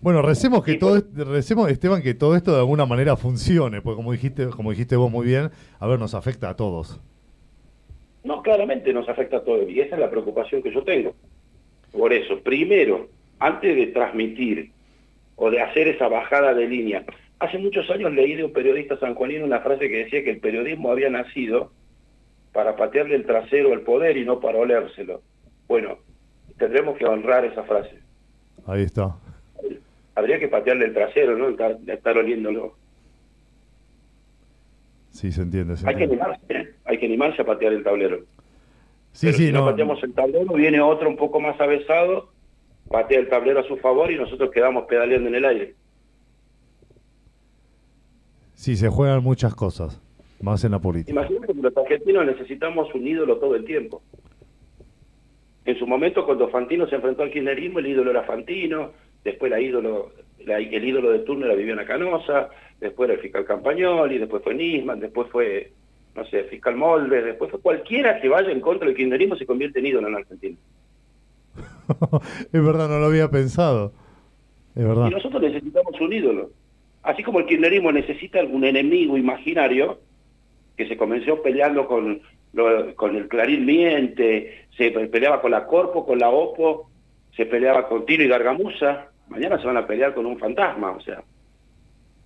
S1: Bueno, recemos que todo recemos Esteban que todo esto de alguna manera funcione, porque como dijiste, como dijiste vos muy bien, a ver, nos afecta a todos.
S12: No, claramente nos afecta a todos y esa es la preocupación que yo tengo. Por eso, primero, antes de transmitir o de hacer esa bajada de línea, hace muchos años leí de un periodista sanjuanino una frase que decía que el periodismo había nacido para patearle el trasero al poder y no para olérselo. Bueno, tendremos que honrar esa frase.
S1: Ahí está.
S12: Habría que patearle el trasero, ¿no? Estar, estar oliéndolo.
S1: Sí, se entiende. se
S12: Hay que animarse, ¿eh? Hay que animarse a patear el tablero.
S1: Sí,
S12: Pero
S1: sí,
S12: si no,
S1: no.
S12: pateamos el tablero, viene otro un poco más avesado, patea el tablero a su favor y nosotros quedamos pedaleando en el aire.
S1: Sí, se juegan muchas cosas, más en la política.
S12: Imagínate que los argentinos necesitamos un ídolo todo el tiempo. En su momento, cuando Fantino se enfrentó al kirchnerismo, el ídolo era Fantino, después la ídolo, la- el ídolo de turno era Viviana Canosa, después era el fiscal Campagnoli, después fue Nisman, después fue, no sé, el fiscal Moldes, después fue cualquiera que vaya en contra del kirchnerismo se convierte en ídolo en Argentina.
S1: es verdad, no lo había pensado. Es verdad.
S12: Y nosotros necesitamos un ídolo. Así como el kirchnerismo necesita un enemigo imaginario, que se comenzó peleando con, lo- con el Clarín Miente, se pe- peleaba con la Corpo, con la Opo, se peleaba con Tino y Gargamusa, mañana se van a pelear con un fantasma, o sea.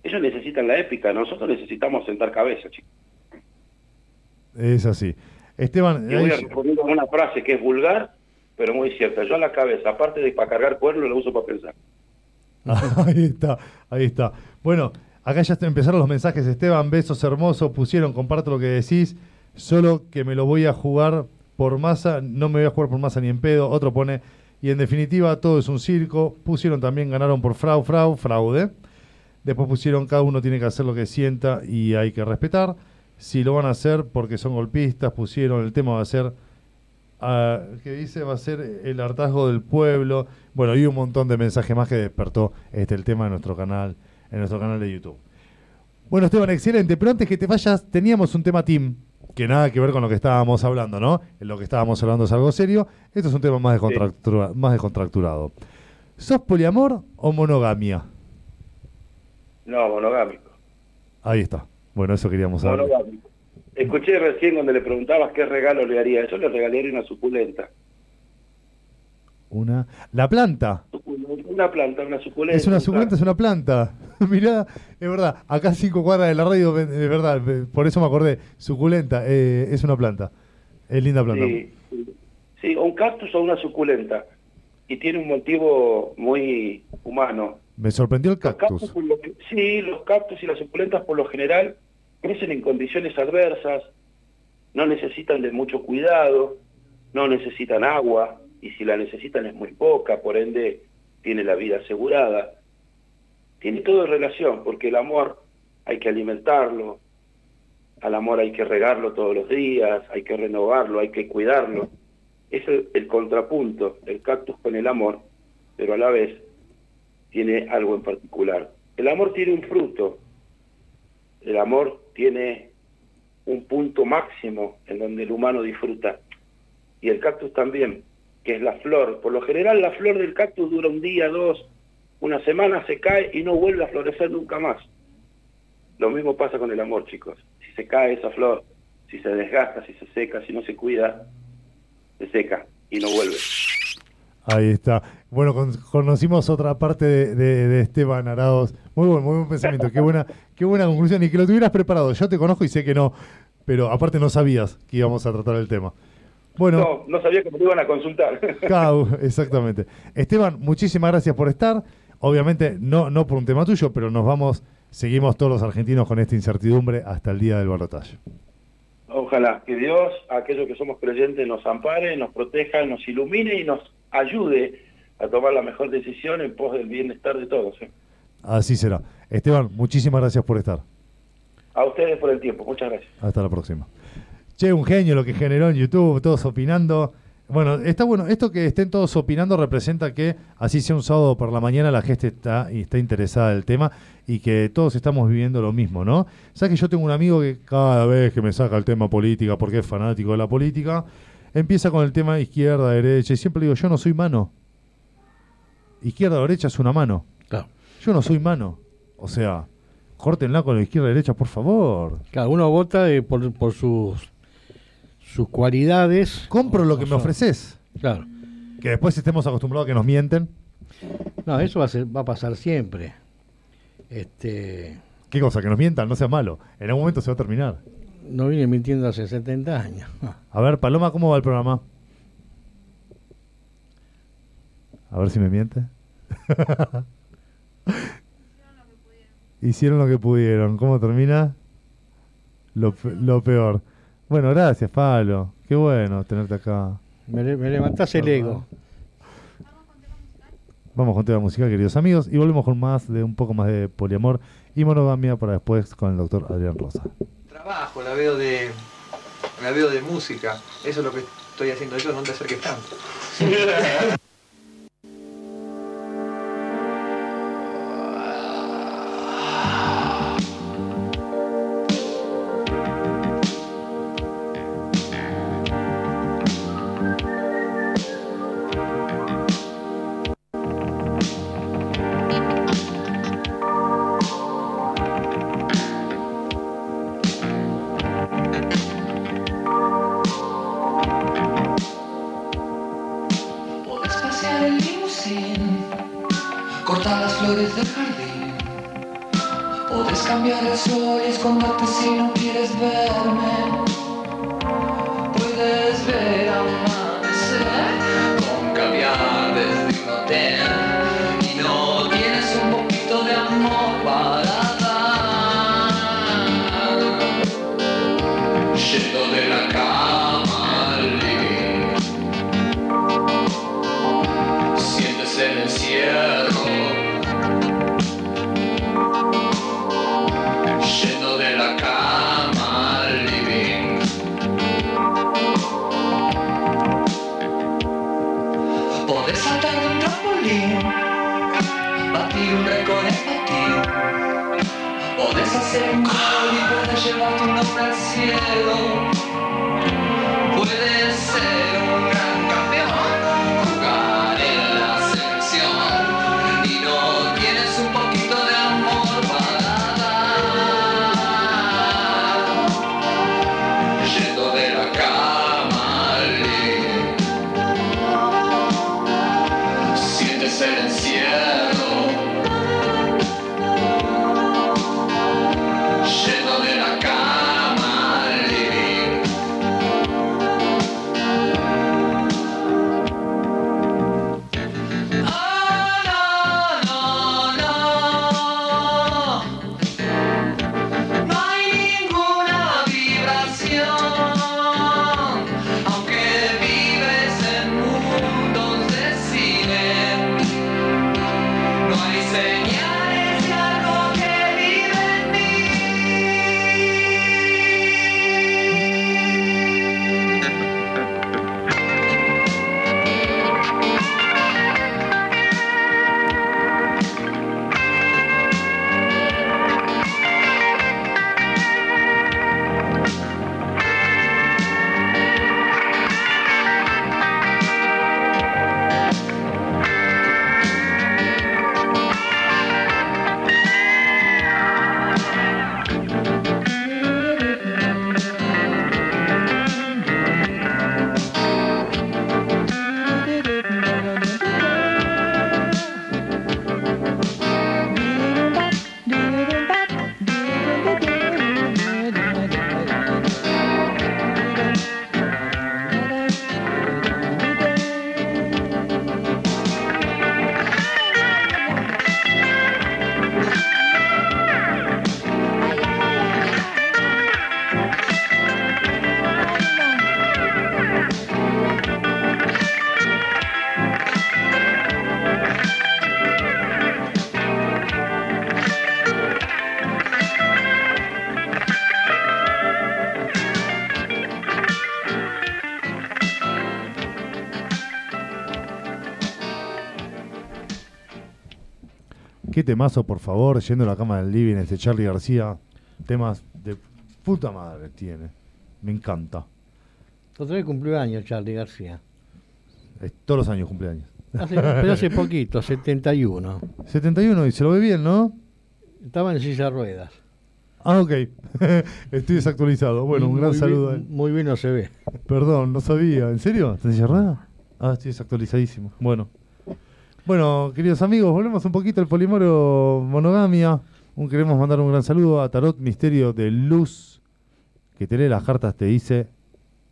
S12: Ellos necesitan la épica, nosotros necesitamos sentar cabeza, chicos.
S1: Es así. Esteban,
S12: voy a responder una frase que es vulgar, pero muy cierta. Yo a la cabeza, aparte de para cargar cuernos, lo uso para pensar.
S1: Ahí está, ahí está. Bueno, acá ya empezaron los mensajes, Esteban, besos hermosos, pusieron, comparto lo que decís, solo que me lo voy a jugar por masa, no me voy a jugar por masa ni en pedo, otro pone, y en definitiva todo es un circo, pusieron también, ganaron por frau, frau, fraude, después pusieron cada uno tiene que hacer lo que sienta y hay que respetar, si lo van a hacer porque son golpistas, pusieron, el tema va a ser ah, que dice va a ser el hartazgo del pueblo. Bueno, y un montón de mensajes más que despertó este el tema de nuestro canal, en nuestro canal de YouTube. Bueno, Esteban, excelente. Pero antes que te vayas, teníamos un tema team que nada que ver con lo que estábamos hablando, ¿no? Lo que estábamos hablando es algo serio. Esto es un tema más, descontractura- más descontracturado. ¿Sos poliamor o monogamia?
S12: No, monogámico.
S1: Ahí está. Bueno, eso queríamos saber.
S12: Monogámico. Escuché recién cuando le preguntabas qué regalo le haría. Yo le regalaría una suculenta.
S1: Una. La planta.
S12: Una planta, una suculenta.
S1: Es una
S12: un
S1: suculenta, es una planta. Mirá, es verdad. Acá cinco cuadras de la radio, de verdad, eh, por eso me acordé. Suculenta, eh, es una planta. Es linda planta.
S12: Sí, sí. Un cactus o una suculenta. Y tiene un motivo muy humano.
S1: Me sorprendió el
S12: Los
S1: cactus.
S12: lo sí, los cactus y las suculentas por lo general crecen en condiciones adversas, no necesitan de mucho cuidado, no necesitan agua, y si la necesitan es muy poca, por ende tiene la vida asegurada. Tiene todo relación, porque el amor hay que alimentarlo, al amor hay que regarlo todos los días, hay que renovarlo, hay que cuidarlo. Es el, el contrapunto, el cactus con el amor, pero a la vez tiene algo en particular. El amor tiene un fruto, el amor tiene un punto máximo en donde el humano disfruta. Y el cactus también, que es la flor. Por lo general la flor del cactus dura un día, dos, una semana, se cae y no vuelve a florecer nunca más. Lo mismo pasa con el amor, chicos. Si se cae esa flor, si se desgasta, si se seca, si no se cuida, se seca y no vuelve.
S1: Ahí está. Bueno, con- conocimos otra parte de, de- de Esteban Arados. Muy buen, muy buen pensamiento. Qué buena, qué buena conclusión. Y que lo tuvieras preparado. Yo te conozco y sé que no. Pero aparte no sabías que íbamos a tratar el tema. Bueno,
S12: No, no sabía que me iban a consultar.
S1: Cau, exactamente. Esteban, muchísimas gracias por estar. Obviamente, no, no por un tema tuyo, pero nos vamos, seguimos todos los argentinos con esta incertidumbre hasta el día del balotaje.
S12: Ojalá que Dios, a aquellos que somos creyentes, nos ampare, nos proteja, nos ilumine y nos ayude a tomar la mejor decisión en pos del bienestar de todos. ¿eh?
S1: Así será. Esteban, muchísimas gracias por estar.
S12: A ustedes por el tiempo. Muchas gracias.
S1: Hasta la próxima. Che, un genio lo que generó en YouTube, todos opinando. Bueno, está bueno, esto que estén todos opinando representa que así sea un sábado por la mañana la gente está, y está interesada del tema y que todos estamos viviendo lo mismo, ¿no? Sabes que yo tengo un amigo que cada vez que me saca el tema política, porque es fanático de la política, empieza con el tema izquierda, derecha, y siempre le digo, yo no soy mano. Izquierda derecha es una mano.
S2: Claro.
S1: Yo no soy mano. O sea, córtenla con la izquierda derecha, por favor.
S2: Cada uno vota eh, por, por sus, sus cualidades.
S1: Compro lo que me ofreces.
S2: Claro.
S1: Que después estemos acostumbrados a que nos mienten.
S2: No, eso va a, ser, va a pasar siempre. Este,
S1: ¿Qué cosa? Que nos mientan, no sea malo. En algún momento se va a terminar.
S2: no vine mintiendo hace 70 años.
S1: A ver, Paloma, ¿cómo va el programa? A ver si me miente. Hicieron lo que pudieron. ¿Cómo termina? Lo, lo peor. Bueno, gracias, Pablo. Qué bueno tenerte acá.
S2: Me, me levantás el ego.
S1: Vamos con tema musical, queridos amigos, y volvemos con más de un poco más de poliamor y monogamia para después con el doctor Adrián Rosa.
S13: trabajo, la veo de la veo de música. Eso es lo que estoy haciendo yo, no te acerques tanto.
S1: Qué temazo, por favor, yendo a la cama del living, este Charlie García. Temas de puta madre tiene. Me encanta.
S2: Otra vez cumplió años Charlie García.
S1: Es todos los años cumpleaños.
S2: Hace- pero hace poquito, 71.
S1: 71 y se lo ve bien, ¿no?
S2: Estaba en silla de ruedas.
S1: Ah, ok. Estoy desactualizado. Bueno, un gran
S2: Muy
S1: saludo.
S2: bien-
S1: él.
S2: Muy bien no se ve.
S1: Perdón, no sabía. ¿En serio? ¿Estás encerrada? Ah, estoy desactualizadísimo. Bueno. Bueno, queridos amigos, volvemos un poquito al polimoro monogamia. Un, queremos mandar un gran saludo a Tarot Misterio de Luz, que te las cartas, te dice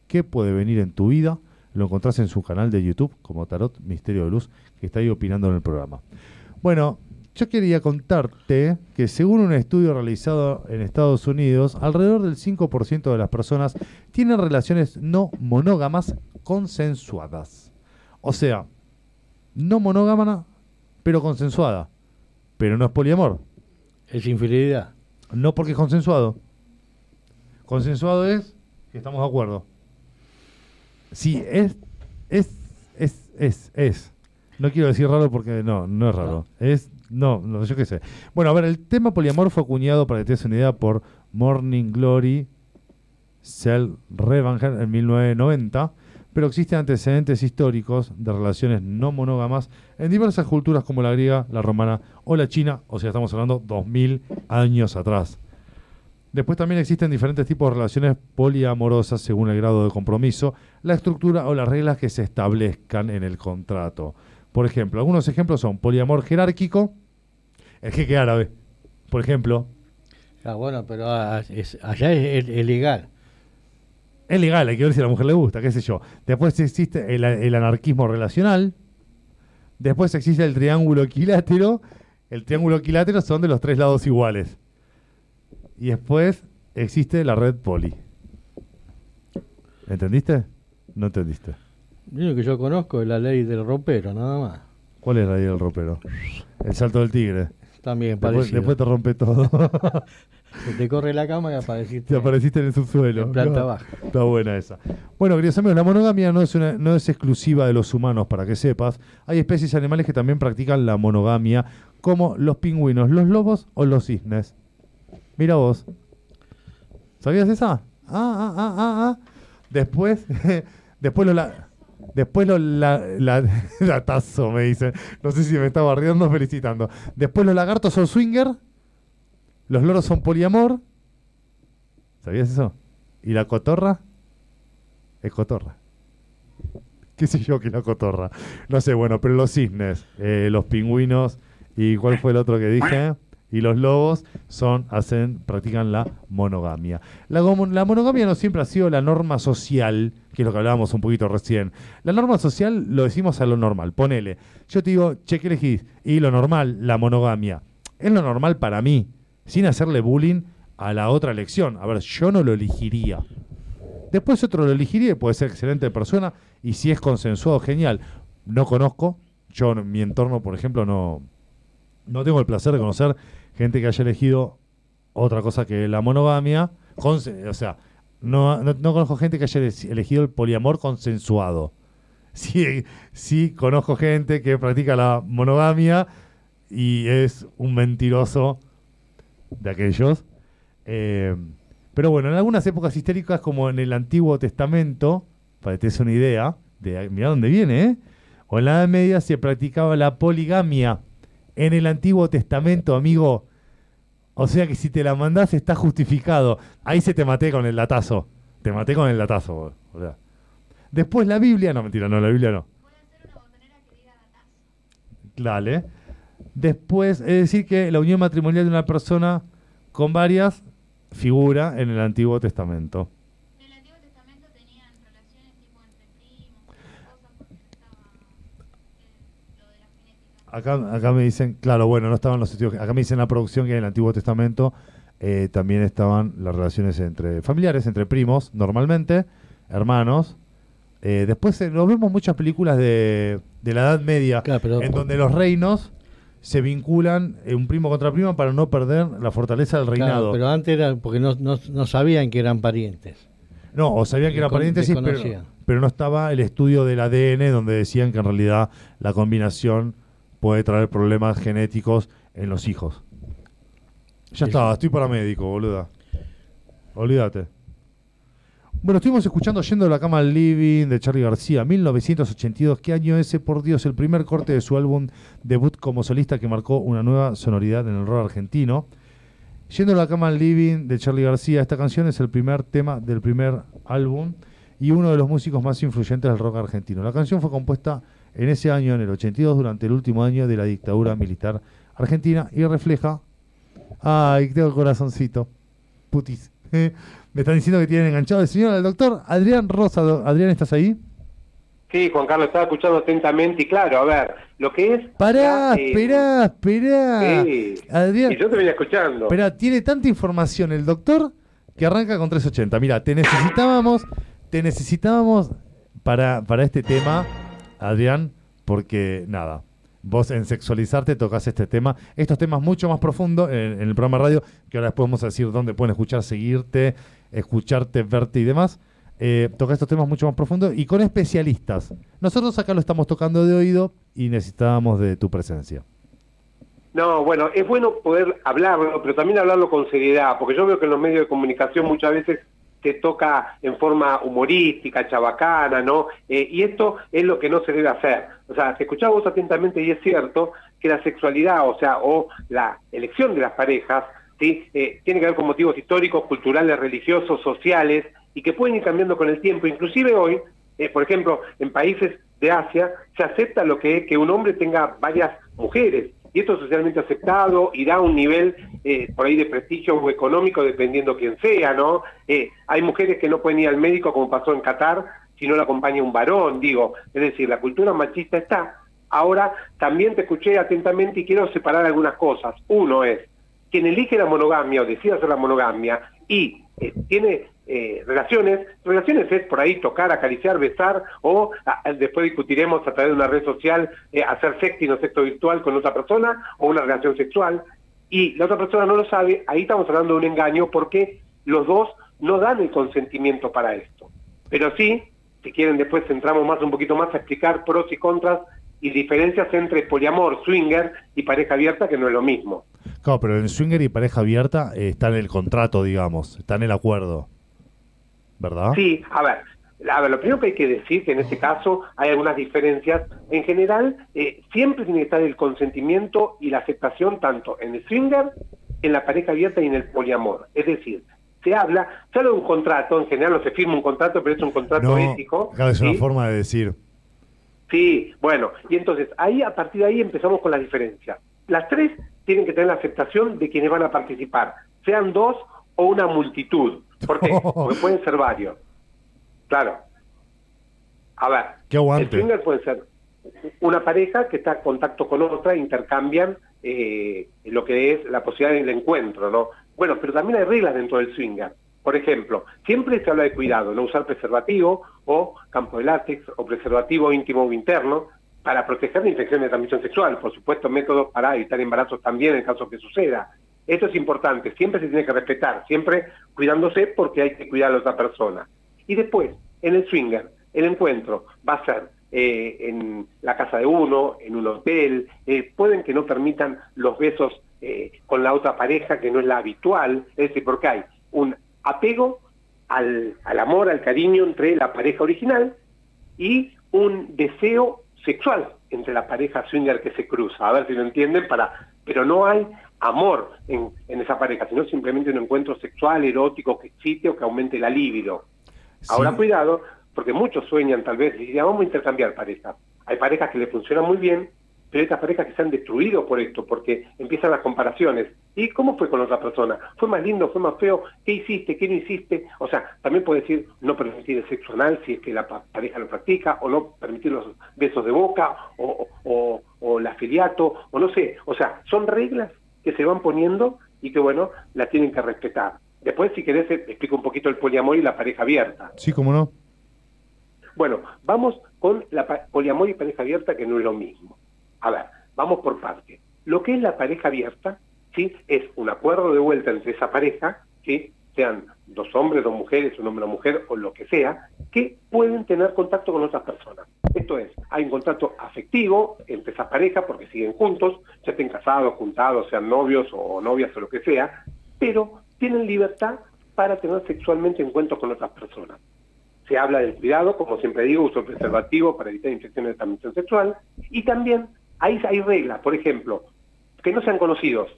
S1: qué puede venir en tu vida. Lo encontrás en su canal de YouTube como Tarot Misterio de Luz, que está ahí opinando en el programa. Bueno, yo quería contarte que según un estudio realizado en Estados Unidos, alrededor del 5% de las personas tienen relaciones no monógamas consensuadas. O sea, no monógama, pero consensuada. Pero no es poliamor.
S2: Es infidelidad.
S1: No porque es consensuado. Consensuado es que estamos de acuerdo. Sí, es, es, es, es, es. No quiero decir raro porque no, no es raro. Es, no, no, yo qué sé. Bueno, a ver, el tema poliamor fue acuñado, para que te des una idea, por Morning Glory Cell Revanger en 1990, pero existen antecedentes históricos de relaciones no monógamas en diversas culturas como la griega, la romana o la china, o sea, estamos hablando 2000 años atrás. Después también existen diferentes tipos de relaciones poliamorosas según el grado de compromiso, la estructura o las reglas que se establezcan en el contrato. Por ejemplo, algunos ejemplos son poliamor jerárquico, el jeque árabe, por ejemplo.
S2: Ah, bueno, pero ah, allá es legal.
S1: Es legal, hay que ver si a la mujer le gusta, qué sé yo. Después existe el, el anarquismo relacional. Después existe el triángulo equilátero. El triángulo equilátero son de los tres lados iguales. Y después existe la red poli. ¿Entendiste? No entendiste.
S2: Lo que yo conozco es la ley del ropero, nada más.
S1: ¿Cuál es la idea del ropero? El salto del tigre.
S2: También
S1: Después,
S2: parecido.
S1: después te rompe todo.
S2: Se te corre la cama y apareciste.
S1: Te apareciste en el subsuelo.
S2: En planta
S1: No,
S2: baja.
S1: Está buena esa. Bueno, queridos amigos, la monogamia no es, una- no es exclusiva de los humanos, para que sepas. Hay especies animales que también practican la monogamia, como los pingüinos, los lobos o los cisnes. Mira vos. ¿Sabías esa? Ah, ah, ah, ah, ah. Después, después lo la... Después los la, la, latazo, me dicen. No sé si me está barriendo felicitando. Después los lagartos son swinger. Los loros son poliamor. ¿Sabías eso? ¿Y la cotorra? Es cotorra. ¿Qué sé yo que es la cotorra? No sé, bueno, pero los cisnes, eh, los pingüinos y ¿cuál fue el otro que dije? Y los lobos son, hacen, practican la monogamia. La, monogamia no siempre ha sido la norma social, que es lo que hablábamos un poquito recién. La norma social lo decimos a lo normal. Ponele, yo te digo, che, ¿qué elegís? Y lo normal, la monogamia. Es lo normal para mí, sin hacerle bullying a la otra elección. A ver, yo no lo elegiría. Después otro lo elegiría puede ser excelente persona y si es consensuado, genial. No conozco, yo en mi entorno, por ejemplo, no, no tengo el placer de conocer gente que haya elegido otra cosa que la monogamia. o sea, no, no, no conozco gente que haya ele- elegido el poliamor consensuado. Sí, sí conozco gente que practica la monogamia y es un mentiroso de aquellos. Eh, pero bueno, en algunas épocas históricas, como en el Antiguo Testamento, para que te des una idea, de mira dónde viene, ¿eh? o en la Edad Media se practicaba la poligamia. En el Antiguo Testamento, amigo. O sea que si te la mandás está justificado. Ahí se te maté con el latazo. Te maté con el latazo, boludo. Después la Biblia, no mentira, no, la Biblia no. Dale. Después, es decir que la unión matrimonial de una persona con varias figura en el Antiguo Testamento. Acá, acá me dicen, claro, bueno, no estaban los estudios. Acá me dicen la producción que en el Antiguo Testamento eh, también estaban las relaciones entre familiares, entre primos, normalmente, hermanos. Eh, después eh, lo vemos muchas películas de, de la Edad Media, en donde los reinos se vinculan eh, un primo contra primo para no perder la fortaleza del
S2: Claro,
S1: reinado.
S2: pero antes era porque no, no, no sabían que eran parientes.
S1: No, o sabían que eran parientes, sí, pero, pero no estaba el estudio del ADN donde decían que en realidad la combinación puede traer problemas genéticos en los hijos. Ya
S2: Sí.
S1: está, estoy paramédico, boluda. Olvídate. Bueno, estuvimos escuchando Yendo de la cama al living de Charlie García, 1982. ¿Qué año ese? Por Dios, el primer corte de su álbum debut como solista que marcó una nueva sonoridad en el rock argentino. Yendo a la cama al living de Charlie García, esta canción es el primer tema del primer álbum y uno de los músicos más influyentes del rock argentino. La canción fue compuesta en ese año, en el 82, durante el último año de la dictadura militar argentina y refleja... Ay, tengo el corazoncito. Putis. Me están diciendo que tienen enganchado el señor, el doctor Adrián Rosa. Adrián, ¿estás ahí?
S14: Sí, Juan Carlos, estaba escuchando atentamente y claro, a ver, lo que es...
S1: Pará,
S14: eh,
S1: esperá, esperá.
S14: Sí.
S1: Adrián,
S14: Y yo te venía escuchando.
S1: Espera, tiene tanta información el doctor que arranca con 380. Mira, te necesitábamos, te necesitábamos para, para este tema, Adrián, porque nada, vos en sexualizarte tocas este tema, estos temas mucho más profundos en, en el programa radio, que ahora después vamos a decir dónde pueden escuchar, seguirte, escucharte, verte y demás. Eh, toca estos temas mucho más profundos y con especialistas. Nosotros acá lo estamos tocando de oído y necesitábamos de tu presencia.
S14: No, bueno, es bueno poder hablarlo, pero también hablarlo con seriedad, porque yo veo que en los medios de comunicación muchas veces se toca en forma humorística, chabacana, ¿no? Eh, y esto es lo que no se debe hacer. O sea, te escuchaba vos atentamente y es cierto que la sexualidad, o sea, o la elección de las parejas, ¿sí? Eh, tiene que ver con motivos históricos, culturales, religiosos, sociales, y que pueden ir cambiando con el tiempo. Inclusive hoy, eh, por ejemplo, en países de Asia, se acepta lo que es que un hombre tenga varias mujeres. Y esto es socialmente aceptado y da un nivel eh, por ahí de prestigio o económico dependiendo quién sea, ¿no? Eh, hay mujeres que no pueden ir al médico como pasó en Qatar si no la acompaña un varón, digo. Es decir, la cultura machista está. Ahora, también te escuché atentamente y quiero separar algunas cosas. Uno es, quien elige la monogamia o decide hacer la monogamia y eh, tiene eh, relaciones, relaciones es por ahí tocar, acariciar, besar o a- después discutiremos a través de una red social eh, hacer sexting o sexo virtual con otra persona o una relación sexual y la otra persona no lo sabe, ahí estamos hablando de un engaño porque los dos no dan el consentimiento para esto. Pero sí, si quieren después entramos más un poquito más a explicar pros y contras y diferencias entre poliamor, swinger y pareja abierta, que no es lo mismo.
S1: Claro, pero en swinger y pareja abierta eh, está en el contrato, digamos, está en el acuerdo. ¿Verdad?
S14: Sí, a ver, a ver, lo primero que hay que decir que en este caso hay algunas diferencias. En general, eh, siempre tiene que estar el consentimiento y la aceptación tanto en el swinger, en la pareja abierta y en el poliamor. Es decir, se habla, se habla de un contrato, en general no se firma un contrato, pero es un contrato
S1: No,
S14: ético.
S1: claro, es
S14: ¿sí?
S1: una forma de decir.
S14: Sí, bueno, y entonces ahí a partir de ahí empezamos con las diferencias. Las tres tienen que tener la aceptación de quienes van a participar, sean dos o una multitud. ¿Por qué? Porque pueden ser varios. Claro. A ver,
S1: Qué
S14: el swinger puede ser una pareja que está en contacto con otra, intercambian eh, lo que es la posibilidad del encuentro, ¿no? Bueno, pero también hay reglas dentro del swinger. Por ejemplo, siempre se habla de cuidado, no usar preservativo o campo de látex o preservativo íntimo o interno para proteger de infecciones de transmisión sexual. Por supuesto, métodos para evitar embarazos también en caso que suceda. Esto es importante, siempre se tiene que respetar, siempre cuidándose porque hay que cuidar a la otra persona. Y después, en el swinger, el encuentro va a ser eh, en la casa de uno, en un hotel, eh, pueden que no permitan los besos eh, con la otra pareja, que no es la habitual, es decir, porque hay un apego al, al amor, al cariño entre la pareja original y un deseo sexual entre la pareja swinger que se cruza, a ver si lo entienden, para pero no hay amor en, en esa pareja, sino simplemente un encuentro sexual, erótico, que excite o que aumente la libido. Ahora cuidado, porque muchos sueñan tal vez, y dicen, vamos a intercambiar parejas. Hay parejas que le funcionan muy bien, pero otras parejas que se han destruido por esto, porque empiezan las comparaciones. ¿Y cómo fue con otra persona? ¿Fue más lindo? ¿Fue más feo? ¿Qué hiciste? ¿Qué no hiciste? O sea, también puede decir no permitir el sexo anal si es que la pa- pareja lo practica, o no permitir los besos de boca, o, o, o el afiliato, o no sé. O sea, son reglas que se van poniendo y que, bueno, las tienen que respetar. Después, si querés, explico un poquito el poliamor y la pareja abierta.
S1: Sí, cómo no.
S14: Bueno, vamos con la poliamor y pareja abierta, que no es lo mismo. A ver, vamos por parte. Lo que es la pareja abierta, ¿sí? Es un acuerdo de vuelta entre esa pareja, ¿sí? Sean dos hombres, dos mujeres, un hombre, una mujer, o lo que sea, que pueden tener contacto con otras personas. Esto es, hay un contrato afectivo entre esas parejas porque siguen juntos, ya estén casados, juntados, sean novios o novias o lo que sea, pero tienen libertad para tener sexualmente encuentros con otras personas se habla del cuidado, como siempre digo, uso preservativo para evitar infecciones de transmisión sexual, y también hay, hay reglas, por ejemplo, que no sean conocidos.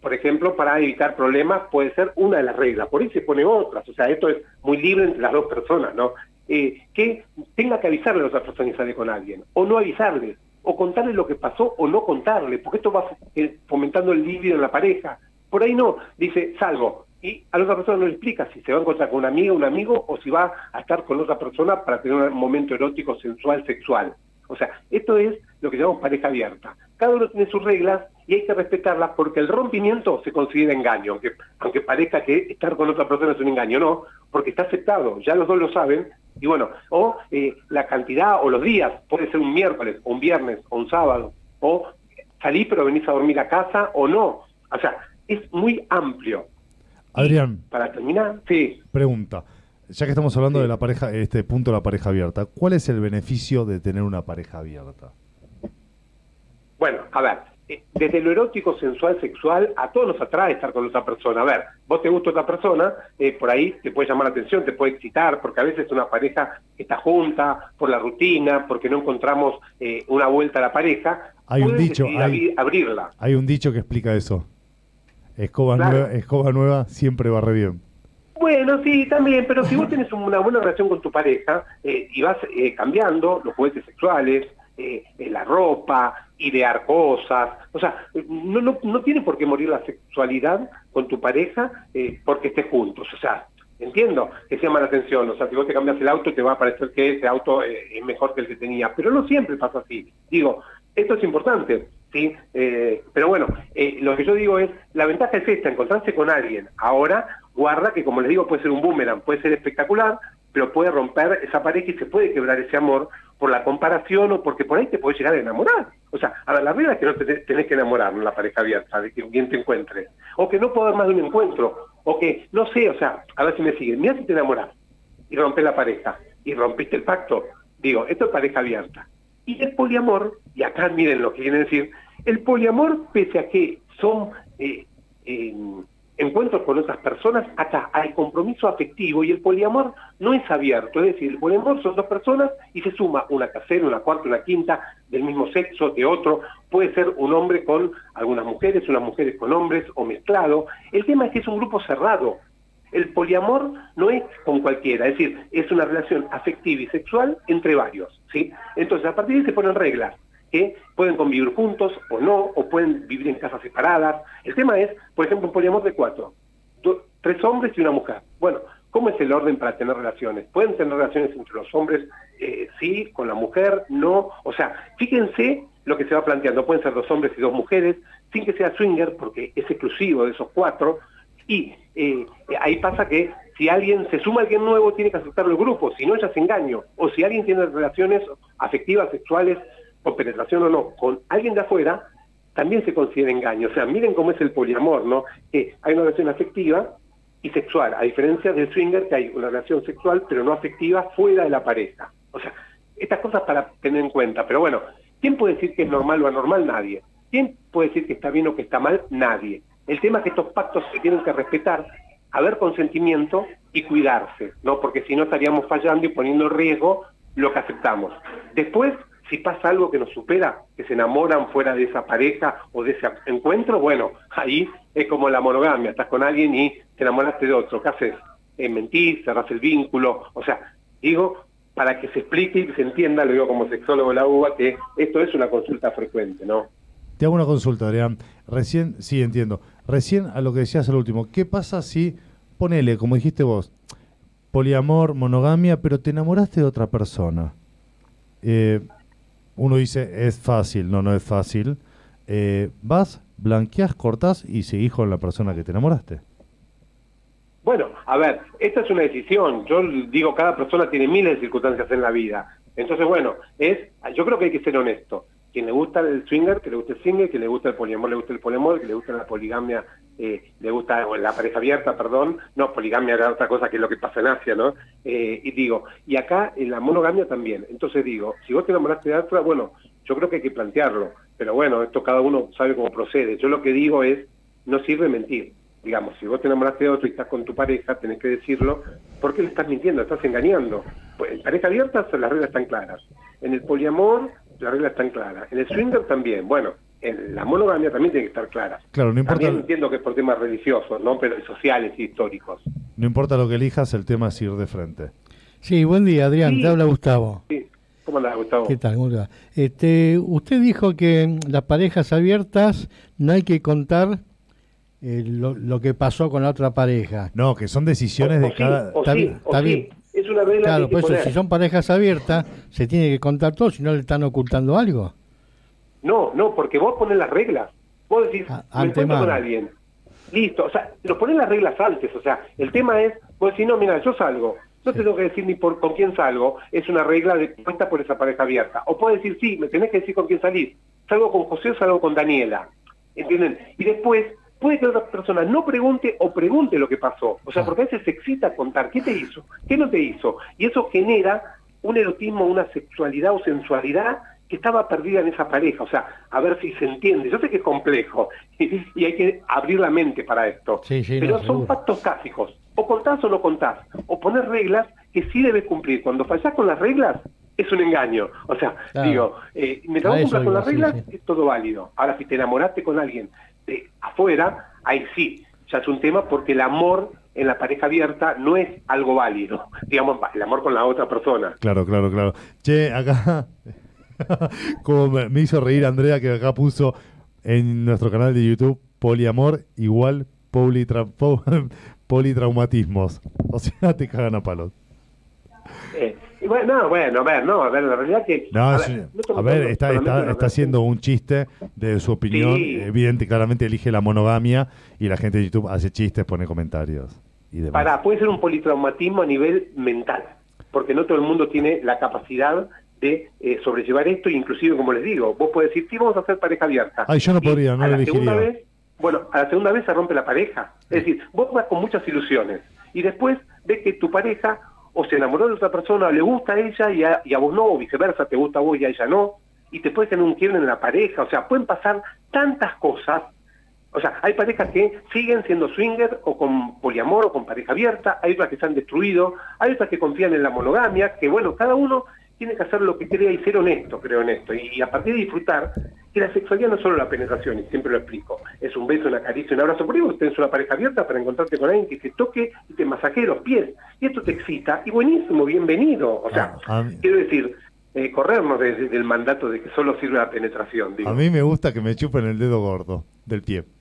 S14: Por ejemplo, para evitar problemas puede ser una de las reglas, por ahí se pone otras, o sea, esto es muy libre entre las dos personas, ¿no? Eh, que tenga que avisarle a la otra persona y sale con alguien, o no avisarle, o contarle lo que pasó o no contarle, porque esto va eh, fomentando el libido en la pareja. Por ahí no, dice, salgo, y a la otra persona no le explica si se va a encontrar con una amiga, un amigo, o si va a estar con otra persona para tener un momento erótico, sensual, sexual. O sea, esto es lo que llamamos pareja abierta. Cada uno tiene sus reglas y hay que respetarlas porque el rompimiento se considera engaño, aunque, aunque parezca que estar con otra persona es un engaño, no, porque está aceptado, ya los dos lo saben, y bueno, o eh, la cantidad o los días, puede ser un miércoles, o un viernes, o un sábado, o salí pero venís a dormir a casa o no. O sea, es muy amplio.
S1: Adrián,
S14: Para terminar, sí,
S1: pregunta. Ya que estamos hablando de la pareja, este punto de la pareja abierta, ¿cuál es el beneficio de tener una pareja abierta?
S14: Bueno, a ver, eh, desde lo erótico, sensual, sexual, a todos nos atrae estar con otra persona. A ver, vos te gusta otra persona, eh, por ahí te puede llamar la atención, te puede excitar, porque a veces una pareja está junta, por la rutina, porque no encontramos eh, una vuelta a la pareja.
S1: Hay un dicho, hay-
S14: abri- abrirla.
S1: Hay un dicho que explica eso. Escoba,
S14: Claro.
S1: nueva, escoba nueva siempre barre bien.
S14: Bueno, sí, también, pero si vos tenés una buena relación con tu pareja eh, y vas eh, cambiando los juguetes sexuales, eh, eh, la ropa, idear cosas, o sea, no, no, no tiene por qué morir la sexualidad con tu pareja eh, porque estés juntos, o sea, entiendo que se llama la atención, o sea, si vos te cambias el auto te va a parecer que ese auto eh, es mejor que el que tenía, pero no siempre pasa así. Digo, esto es importante, ¿sí? Eh, pero bueno, eh, lo que yo digo es, la ventaja es esta, encontrarse con alguien. Ahora, guarda que como les digo, puede ser un boomerang, puede ser espectacular, pero puede romper esa pareja y se puede quebrar ese amor por la comparación o porque por ahí te puedes llegar a enamorar. O sea, a la regla es que no te tenés que enamorar en la pareja abierta, de que bien te encuentre. O que no puedo haber más de un encuentro. O que, no sé, o sea, a ver si me siguen. Mira si te enamoras y rompes la pareja y rompiste el pacto. Digo, esto es pareja abierta. Y el poliamor, y acá miren lo que quiere decir, el poliamor, pese a que son eh, encuentros con otras personas, acá hay compromiso afectivo y el poliamor no es abierto, es decir, el poliamor son dos personas y se suma una tercera, una cuarta, una quinta del mismo sexo, de otro, puede ser un hombre con algunas mujeres, unas mujeres con hombres o mezclado. El tema es que es un grupo cerrado. El poliamor no es con cualquiera, es decir, es una relación afectiva y sexual entre varios, ¿sí? Entonces, a partir de ahí se ponen reglas que pueden convivir juntos o no, o pueden vivir en casas separadas. El tema es, por ejemplo, un poliamor de cuatro, tres hombres y una mujer. Bueno, ¿cómo es el orden para tener relaciones? ¿Pueden tener relaciones entre los hombres, eh, sí, con la mujer, no? O sea, fíjense lo que se va planteando. Pueden ser dos hombres y dos mujeres, sin que sea swinger, porque es exclusivo de esos cuatro. Y eh, ahí pasa que si alguien se suma a alguien nuevo, tiene que aceptarlo el grupo, si no, ya se engaño. O si alguien tiene relaciones afectivas, sexuales, con penetración o no, con alguien de afuera, también se considera engaño. O sea, miren cómo es el poliamor, ¿no? Que hay una relación afectiva y sexual, a diferencia del swinger, que hay una relación sexual, pero no afectiva, fuera de la pareja. O sea, estas cosas para tener en cuenta. Pero bueno, ¿quién puede decir que es normal o anormal? Nadie. ¿Quién puede decir que está bien o que está mal? Nadie. El tema es que estos pactos se tienen que respetar, haber consentimiento y cuidarse, ¿no? Porque si no estaríamos fallando y poniendo en riesgo lo que aceptamos. Después, si pasa algo que nos supera, que se enamoran fuera de esa pareja o de ese encuentro, bueno, ahí es como la monogamia, estás con alguien y te enamoraste de otro, ¿qué haces? Eh, mentís, cerrás el vínculo, o sea, digo, para que se explique y se entienda, lo digo como sexólogo de la UBA, que esto es una consulta frecuente, ¿no?
S1: Te hago una consulta, Adrián. Recién, sí, entiendo. Recién a lo que decías al último, ¿qué pasa si, ponele, como dijiste vos, poliamor, monogamia, pero te enamoraste de otra persona? Eh, uno dice, es fácil, no, no es fácil. Eh, vas, blanqueás, cortás y seguís con la persona que te enamoraste.
S14: Bueno, a ver, esta es una decisión. Yo digo, cada persona tiene miles de circunstancias en la vida. Entonces, bueno, es, yo creo que hay que ser honesto. Quien le gusta el swinger, que le gusta el swinger, que le gusta el poliamor, le gusta el poliamor, que le gusta la poligamia, eh, le gusta o la pareja abierta, perdón. No, poligamia era otra cosa que es lo que pasa en Asia, ¿no? Eh, y digo, y acá en la monogamia también. Entonces digo, si vos te enamoraste de otra, bueno, yo creo que hay que plantearlo. Pero bueno, esto cada uno sabe cómo procede. Yo lo que digo es, no sirve mentir. Digamos, si vos te enamoraste de otro y estás con tu pareja, tenés que decirlo, porque le estás mintiendo, estás engañando. Pues en pareja abierta las reglas están claras. En el poliamor, las reglas están claras. En el swinger también. Bueno, en la monogamia también tiene que estar clara.
S1: Claro, no importa,
S14: También entiendo que es por temas religiosos, ¿no? Pero sociales y históricos.
S1: no importa lo que elijas, el tema es ir de frente.
S2: Sí, buen día, Adrián.
S14: Sí.
S2: Te habla Gustavo.
S14: Sí. ¿Cómo andás, Gustavo?
S2: ¿Qué tal? ¿Cómo le va? Este, usted dijo que las parejas abiertas no hay que contar eh, lo, lo que pasó con la otra pareja.
S1: No, que son decisiones de
S14: O sí,
S1: cada...
S14: o
S2: Está
S14: sí,
S2: bien,
S14: o
S2: está
S14: sí.
S2: bien.
S14: Es una regla
S2: Claro,
S14: que hay
S2: por
S14: que
S2: eso, si son parejas abiertas, se tiene que contar todo, si no le están ocultando algo.
S14: No, no, porque vos pones las reglas. Vos decís,
S2: A-
S14: me encuentro con alguien. Listo, o sea, lo pones las reglas antes. O sea, el tema es, vos decís, no, mira, yo salgo. No te tengo que decir ni por con quién salgo. Es una regla de puesta por esa pareja abierta. O puedes decir, sí, me tenés que decir con quién salís. Salgo con José o salgo con Daniela. ¿Entienden? Y después, puede que otra persona no pregunte o pregunte lo que pasó. O sea, porque a veces se excita a contar qué te hizo, qué no te hizo. Y eso genera un erotismo, una sexualidad o sensualidad que estaba perdida en esa pareja. O sea, a ver si se entiende. Yo sé que es complejo y, y hay que abrir la mente para esto.
S2: Sí, sí,
S14: Pero
S2: no,
S14: son pactos tácticos. O contás o no contás. O poner reglas que sí debes cumplir. Cuando fallás con las reglas, es un engaño. O sea,
S2: Claro.
S14: digo, eh, mientras vos cumplas con las reglas,
S2: sí.
S14: es todo válido. Ahora, si te enamoraste con alguien de afuera, ahí sí, ya es un tema porque el amor en la pareja abierta no es algo válido, digamos, el amor con la otra persona.
S1: Claro, claro, claro. Che, acá, como me, hizo reír Andrea, que acá puso en nuestro canal de YouTube, poliamor igual politra- po- politraumatismos. O sea, te cagan a palos.
S14: Eh, bueno, no, bueno, a ver, no, a ver, la realidad que...
S1: No,
S14: a
S1: es-
S14: ver, no estamos
S1: a ver,
S14: hablando
S1: está, está, está haciendo un chiste de su opinión.
S14: Sí.
S1: Evidente, claramente elige la monogamia y la gente de YouTube hace chistes, pone comentarios y demás.
S14: Para, puede ser un politraumatismo a nivel mental, porque no todo el mundo tiene la capacidad de eh, sobrellevar esto, inclusive, como les digo, vos podés decir, sí, vamos a hacer pareja abierta.
S1: Ay, yo no podría, no lo elegiría.
S14: vez, bueno, a la segunda vez se rompe la pareja. Es decir, vos vas con muchas ilusiones y después ves que tu pareja o se enamoró de otra persona, le gusta a ella y a, y a vos no, o viceversa, te gusta a vos y a ella no, y te puedes tener un quiebre en la pareja, o sea, pueden pasar tantas cosas. O sea, hay parejas que siguen siendo swinger o con poliamor o con pareja abierta, hay otras que se han destruido, hay otras que confían en la monogamia, que bueno, cada uno tiene que hacer lo que crea y ser honesto, creo en esto, y, a partir de disfrutar que la sexualidad no es solo la penetración, y siempre lo explico, es un beso, una caricia, un abrazo, por eso tenés una pareja abierta para encontrarte con alguien que te toque y te masajee los pies, y esto te excita, y buenísimo, bienvenido, o sea,
S1: A, mí-
S14: quiero decir, eh, corrernos de- de- del mandato de que solo sirve la penetración, digo.
S1: a mí me gusta que me chupen el dedo gordo del pie.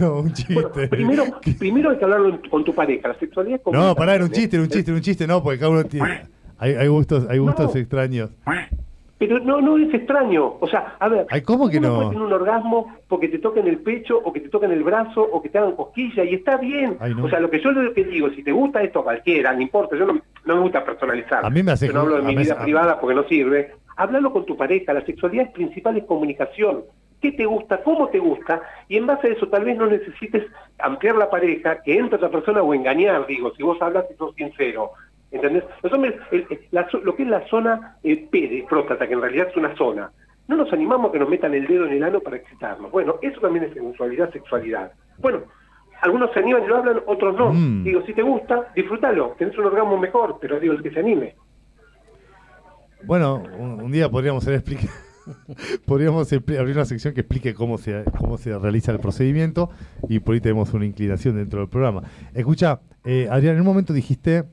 S1: No, un chiste.
S14: Primero, primero hay que hablarlo con tu pareja. La sexualidad es
S1: No, pará, era un chiste, era un chiste, era un chiste, no, porque cada uno tiene... Hay, hay gustos, hay gustos
S14: No.
S1: extraños.
S14: Pero no, no es extraño. O sea, a ver,
S1: Ay, ¿cómo que
S14: uno
S1: no?
S14: puede tener un orgasmo porque te toquen el pecho o que te toquen el brazo o que te hagan cosquilla y está bien.
S1: Ay, no.
S14: O sea, lo que yo lo que digo, si te gusta esto a cualquiera, no importa, yo no, no me gusta personalizar.
S1: A mí me hace
S14: Yo no hablo de mi vida privada porque no sirve. Háblalo con tu pareja. La sexualidad principal es comunicación. ¿Qué te gusta? ¿Cómo te gusta? Y en base a eso tal vez no necesites ampliar la pareja, que entre otra persona o engañar, digo, si vos hablas y sos sincero. ¿Entendés? Los hombres, el- el- la zo- lo que es la zona eh, P de próstata, que en realidad es una zona, no nos animamos a que nos metan el dedo en el ano para excitarnos. Bueno, eso también es sensualidad, sexualidad. Bueno, algunos se animan y lo hablan, otros no.
S1: Mm.
S14: Digo, si te gusta, disfrútalo, tenés un orgasmo mejor, pero digo, el que se anime.
S1: Bueno, un, un día podríamos hacer explique- podríamos abrir una sección que explique cómo se, cómo se realiza el procedimiento y por ahí tenemos una inclinación dentro del programa. Escucha, eh, Adrián, en un momento dijiste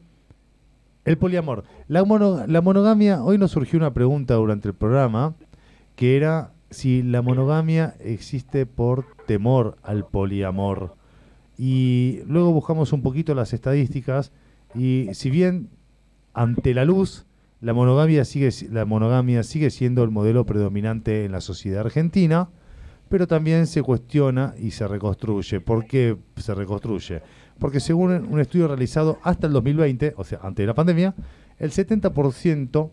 S1: el poliamor. La, mono- la monogamia, hoy nos surgió una pregunta durante el programa que era si la monogamia existe por temor al poliamor. Y luego buscamos un poquito las estadísticas y si bien ante la luz la monogamia sigue si- la monogamia sigue siendo el modelo predominante en la sociedad argentina, pero también se cuestiona y se reconstruye. ¿Por qué se reconstruye? Porque según un estudio realizado hasta el 2020, o sea, antes de la pandemia, el 70%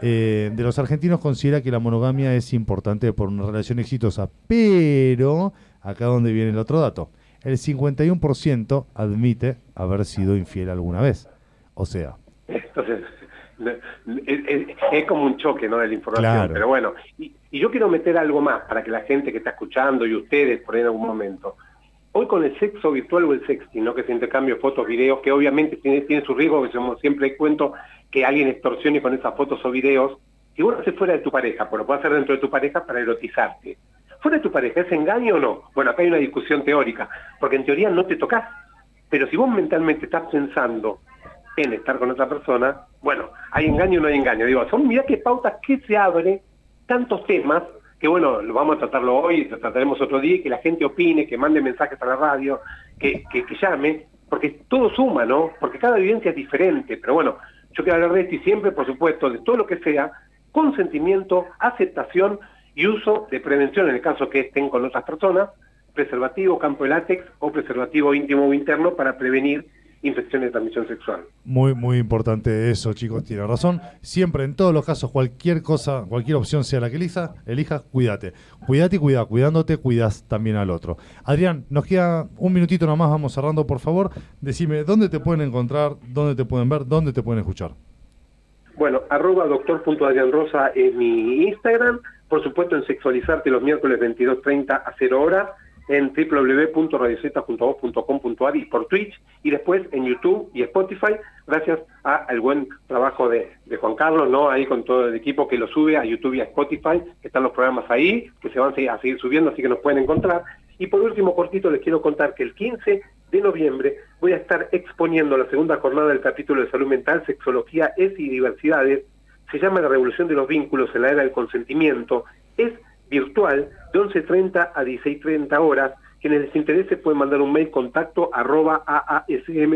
S1: eh, de los argentinos considera que la monogamia es importante por una relación exitosa, pero acá donde viene el otro dato, el 51% admite haber sido infiel alguna vez. O sea,
S14: Entonces, es, como un choque ¿no? de la información.
S1: Claro.
S14: Pero bueno, y, y yo quiero meter algo más para que la gente que está escuchando y ustedes por ahí en algún momento. Hoy con el sexo virtual o el sexting, ¿no? que se intercambio fotos, videos, que obviamente tiene, tiene su riesgo, que como siempre cuento que alguien extorsione con esas fotos o videos, si vos lo haces fuera de tu pareja, pero lo puedes hacer dentro de tu pareja para erotizarte. ¿Fuera de tu pareja es engaño o no? Bueno, acá hay una discusión teórica, porque en teoría no te tocas. Pero si vos mentalmente estás pensando en estar con otra persona, bueno, hay engaño o no hay engaño. Digo, son mira qué pautas que se abre, tantos temas, que bueno, lo vamos a tratarlo hoy, lo trataremos otro día, que la gente opine, que mande mensajes a la radio, que, que, que llame, porque todo suma, ¿no? Porque cada vivencia es diferente, pero bueno, yo quiero hablar de esto y siempre, por supuesto, de todo lo que sea, consentimiento, aceptación y uso de prevención en el caso que estén con otras personas, preservativo, campo de látex o preservativo íntimo o interno para prevenir infecciones de transmisión sexual.
S1: Muy, muy importante eso, chicos, tiene razón. Siempre, en todos los casos, cualquier cosa, cualquier opción sea la que elija, elijas, cuídate. Cuídate y cuida. Cuidándote, cuidas también al otro. Adrián, nos queda un minutito nomás, vamos cerrando, por favor. Decime, ¿dónde te pueden encontrar? ¿Dónde te pueden ver? ¿Dónde te pueden escuchar?
S14: Bueno, arroba doctor.adrianrosa es mi Instagram, por supuesto en Sexualizarte los miércoles 22.30 a 0 horas, en www.radioceta.voz.com.ar y por Twitch, y después en YouTube y Spotify, gracias al buen trabajo de, de Juan Carlos, ¿no? Ahí con todo el equipo que lo sube a YouTube y a Spotify, que están los programas ahí, que se van a seguir- subiendo, así que nos pueden encontrar. Y por último, cortito, les quiero contar que el 15 de noviembre voy a estar exponiendo la segunda jornada del capítulo de salud mental, sexología, ESI y diversidades. Se llama La Revolución de los Vínculos en la Era del Consentimiento. Es virtual de 11.30 a 16.30 horas. Quienes les interese pueden mandar un mail contacto arroba aasm.org.ar.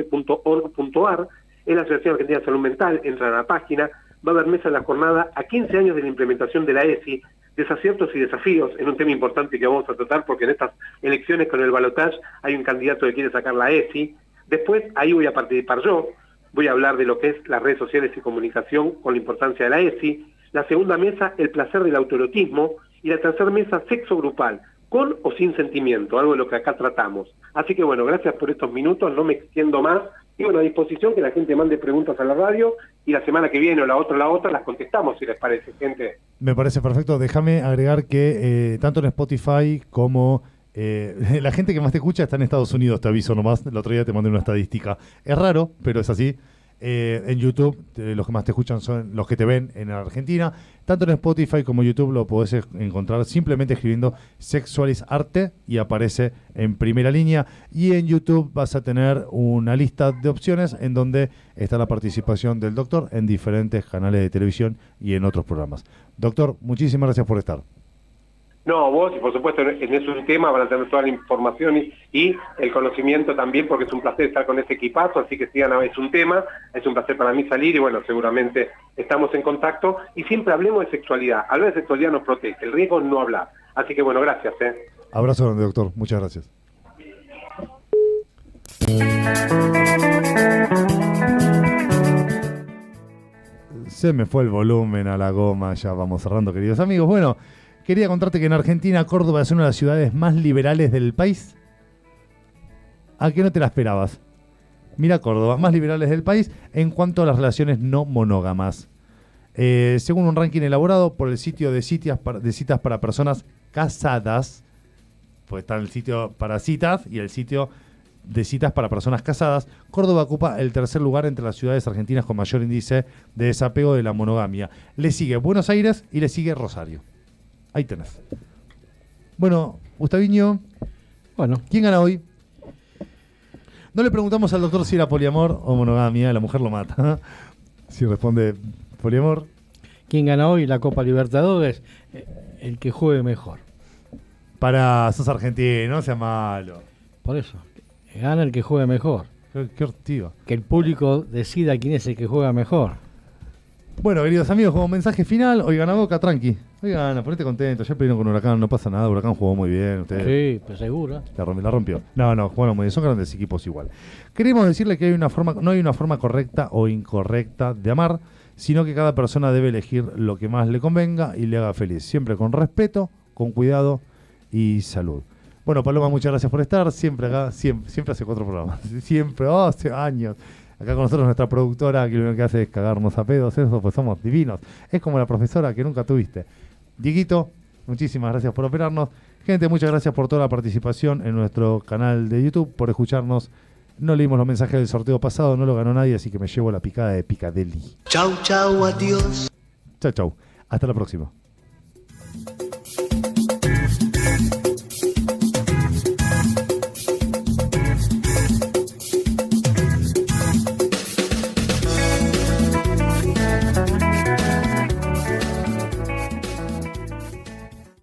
S14: Es la Asociación Argentina de Salud Mental, entra a la página, va a haber mesa en la jornada a 15 años de la implementación de la ESI, desaciertos y desafíos, en un tema importante que vamos a tratar porque en estas elecciones con el balotaje hay un candidato que quiere sacar la ESI. Después ahí voy a participar yo, voy a hablar de lo que es las redes sociales y comunicación con la importancia de la ESI. La segunda mesa, el placer del autoerotismo. Y la tercera mesa, sexo grupal, con o sin sentimiento, algo de lo que acá tratamos. Así que bueno, gracias por estos minutos, no me extiendo más. Y bueno, a disposición que la gente mande preguntas a la radio y la semana que viene o la otra la otra las contestamos si les parece, gente.
S1: Me parece perfecto. Déjame agregar que eh, tanto en Spotify como eh, la gente que más te escucha está en Estados Unidos, te aviso nomás. El otro día te mandé una estadística. Es raro, pero es así. Eh, en YouTube, los que más te escuchan son los que te ven en Argentina. Tanto en Spotify como YouTube lo podés encontrar simplemente escribiendo Sexualis Arte y aparece en primera línea. Y en YouTube vas a tener una lista de opciones en donde está la participación del doctor en diferentes canales de televisión y en otros programas. Doctor, muchísimas gracias por estar.
S14: No, vos y por supuesto en ese tema van a tener toda la información y, el conocimiento también porque es un placer estar con ese equipazo, así que sigan a es un tema, es un placer para mí salir y bueno, seguramente estamos en contacto y siempre hablemos de sexualidad. Hablar de sexualidad nos protege, el riesgo es no hablar. Así que bueno, gracias. ¿eh?
S1: Abrazo grande, doctor. Muchas gracias. Se me fue el volumen a la goma, ya vamos cerrando, queridos amigos. Bueno, quería contarte que en Argentina, Córdoba es una de las ciudades más liberales del país. ¿A qué no te la esperabas? Mira Córdoba, más liberales del país en cuanto a las relaciones no monógamas. Eh, según un ranking elaborado por el sitio de, sitias para- de citas para personas casadas, pues está el sitio para citas y el sitio de citas para personas casadas, Córdoba ocupa el tercer lugar entre las ciudades argentinas con mayor índice de desapego de la monogamia. Le sigue Buenos Aires y le sigue Rosario. Ahí tenés. Bueno, Gustaviño.
S2: Bueno.
S1: ¿Quién gana hoy? No le preguntamos al doctor si era poliamor o monogamia, la mujer lo mata. si responde poliamor.
S2: ¿Quién gana hoy la Copa Libertadores? Eh, El que juegue mejor.
S1: Para, sos argentino, no sea malo.
S2: Por eso, gana el que juegue mejor.
S1: Qué.
S2: Que el público decida quién es el que juega mejor.
S1: Bueno, queridos amigos, como mensaje final, hoy gana Boca, tranqui. Hoy gana, ponete contento. Ya perdieron con Huracán, no pasa nada. Huracán jugó muy bien. Ustedes
S2: Sí, pues seguro.
S1: La, romp- la rompió. No, no, jugaron muy bien. Son grandes equipos igual. Queremos decirle que hay una forma, no hay una forma correcta o incorrecta de amar, sino que cada persona debe elegir lo que más le convenga y le haga feliz. Siempre con respeto, con cuidado y salud. Bueno, Paloma, muchas gracias por estar. Siempre acá, siempre, siempre hace cuatro programas. Siempre, oh, hace años. Acá con nosotros nuestra productora, que lo único que hace es cagarnos a pedos, eso, pues somos divinos. Es como la profesora que nunca tuviste. Dieguito, muchísimas gracias por operarnos. Gente, muchas gracias por toda la participación en nuestro canal de YouTube, por escucharnos. No leímos los mensajes del sorteo pasado, no lo ganó nadie, así que me llevo la picada de Picadelli.
S15: Chau, chau, adiós.
S1: Chau, chau. Hasta la próxima.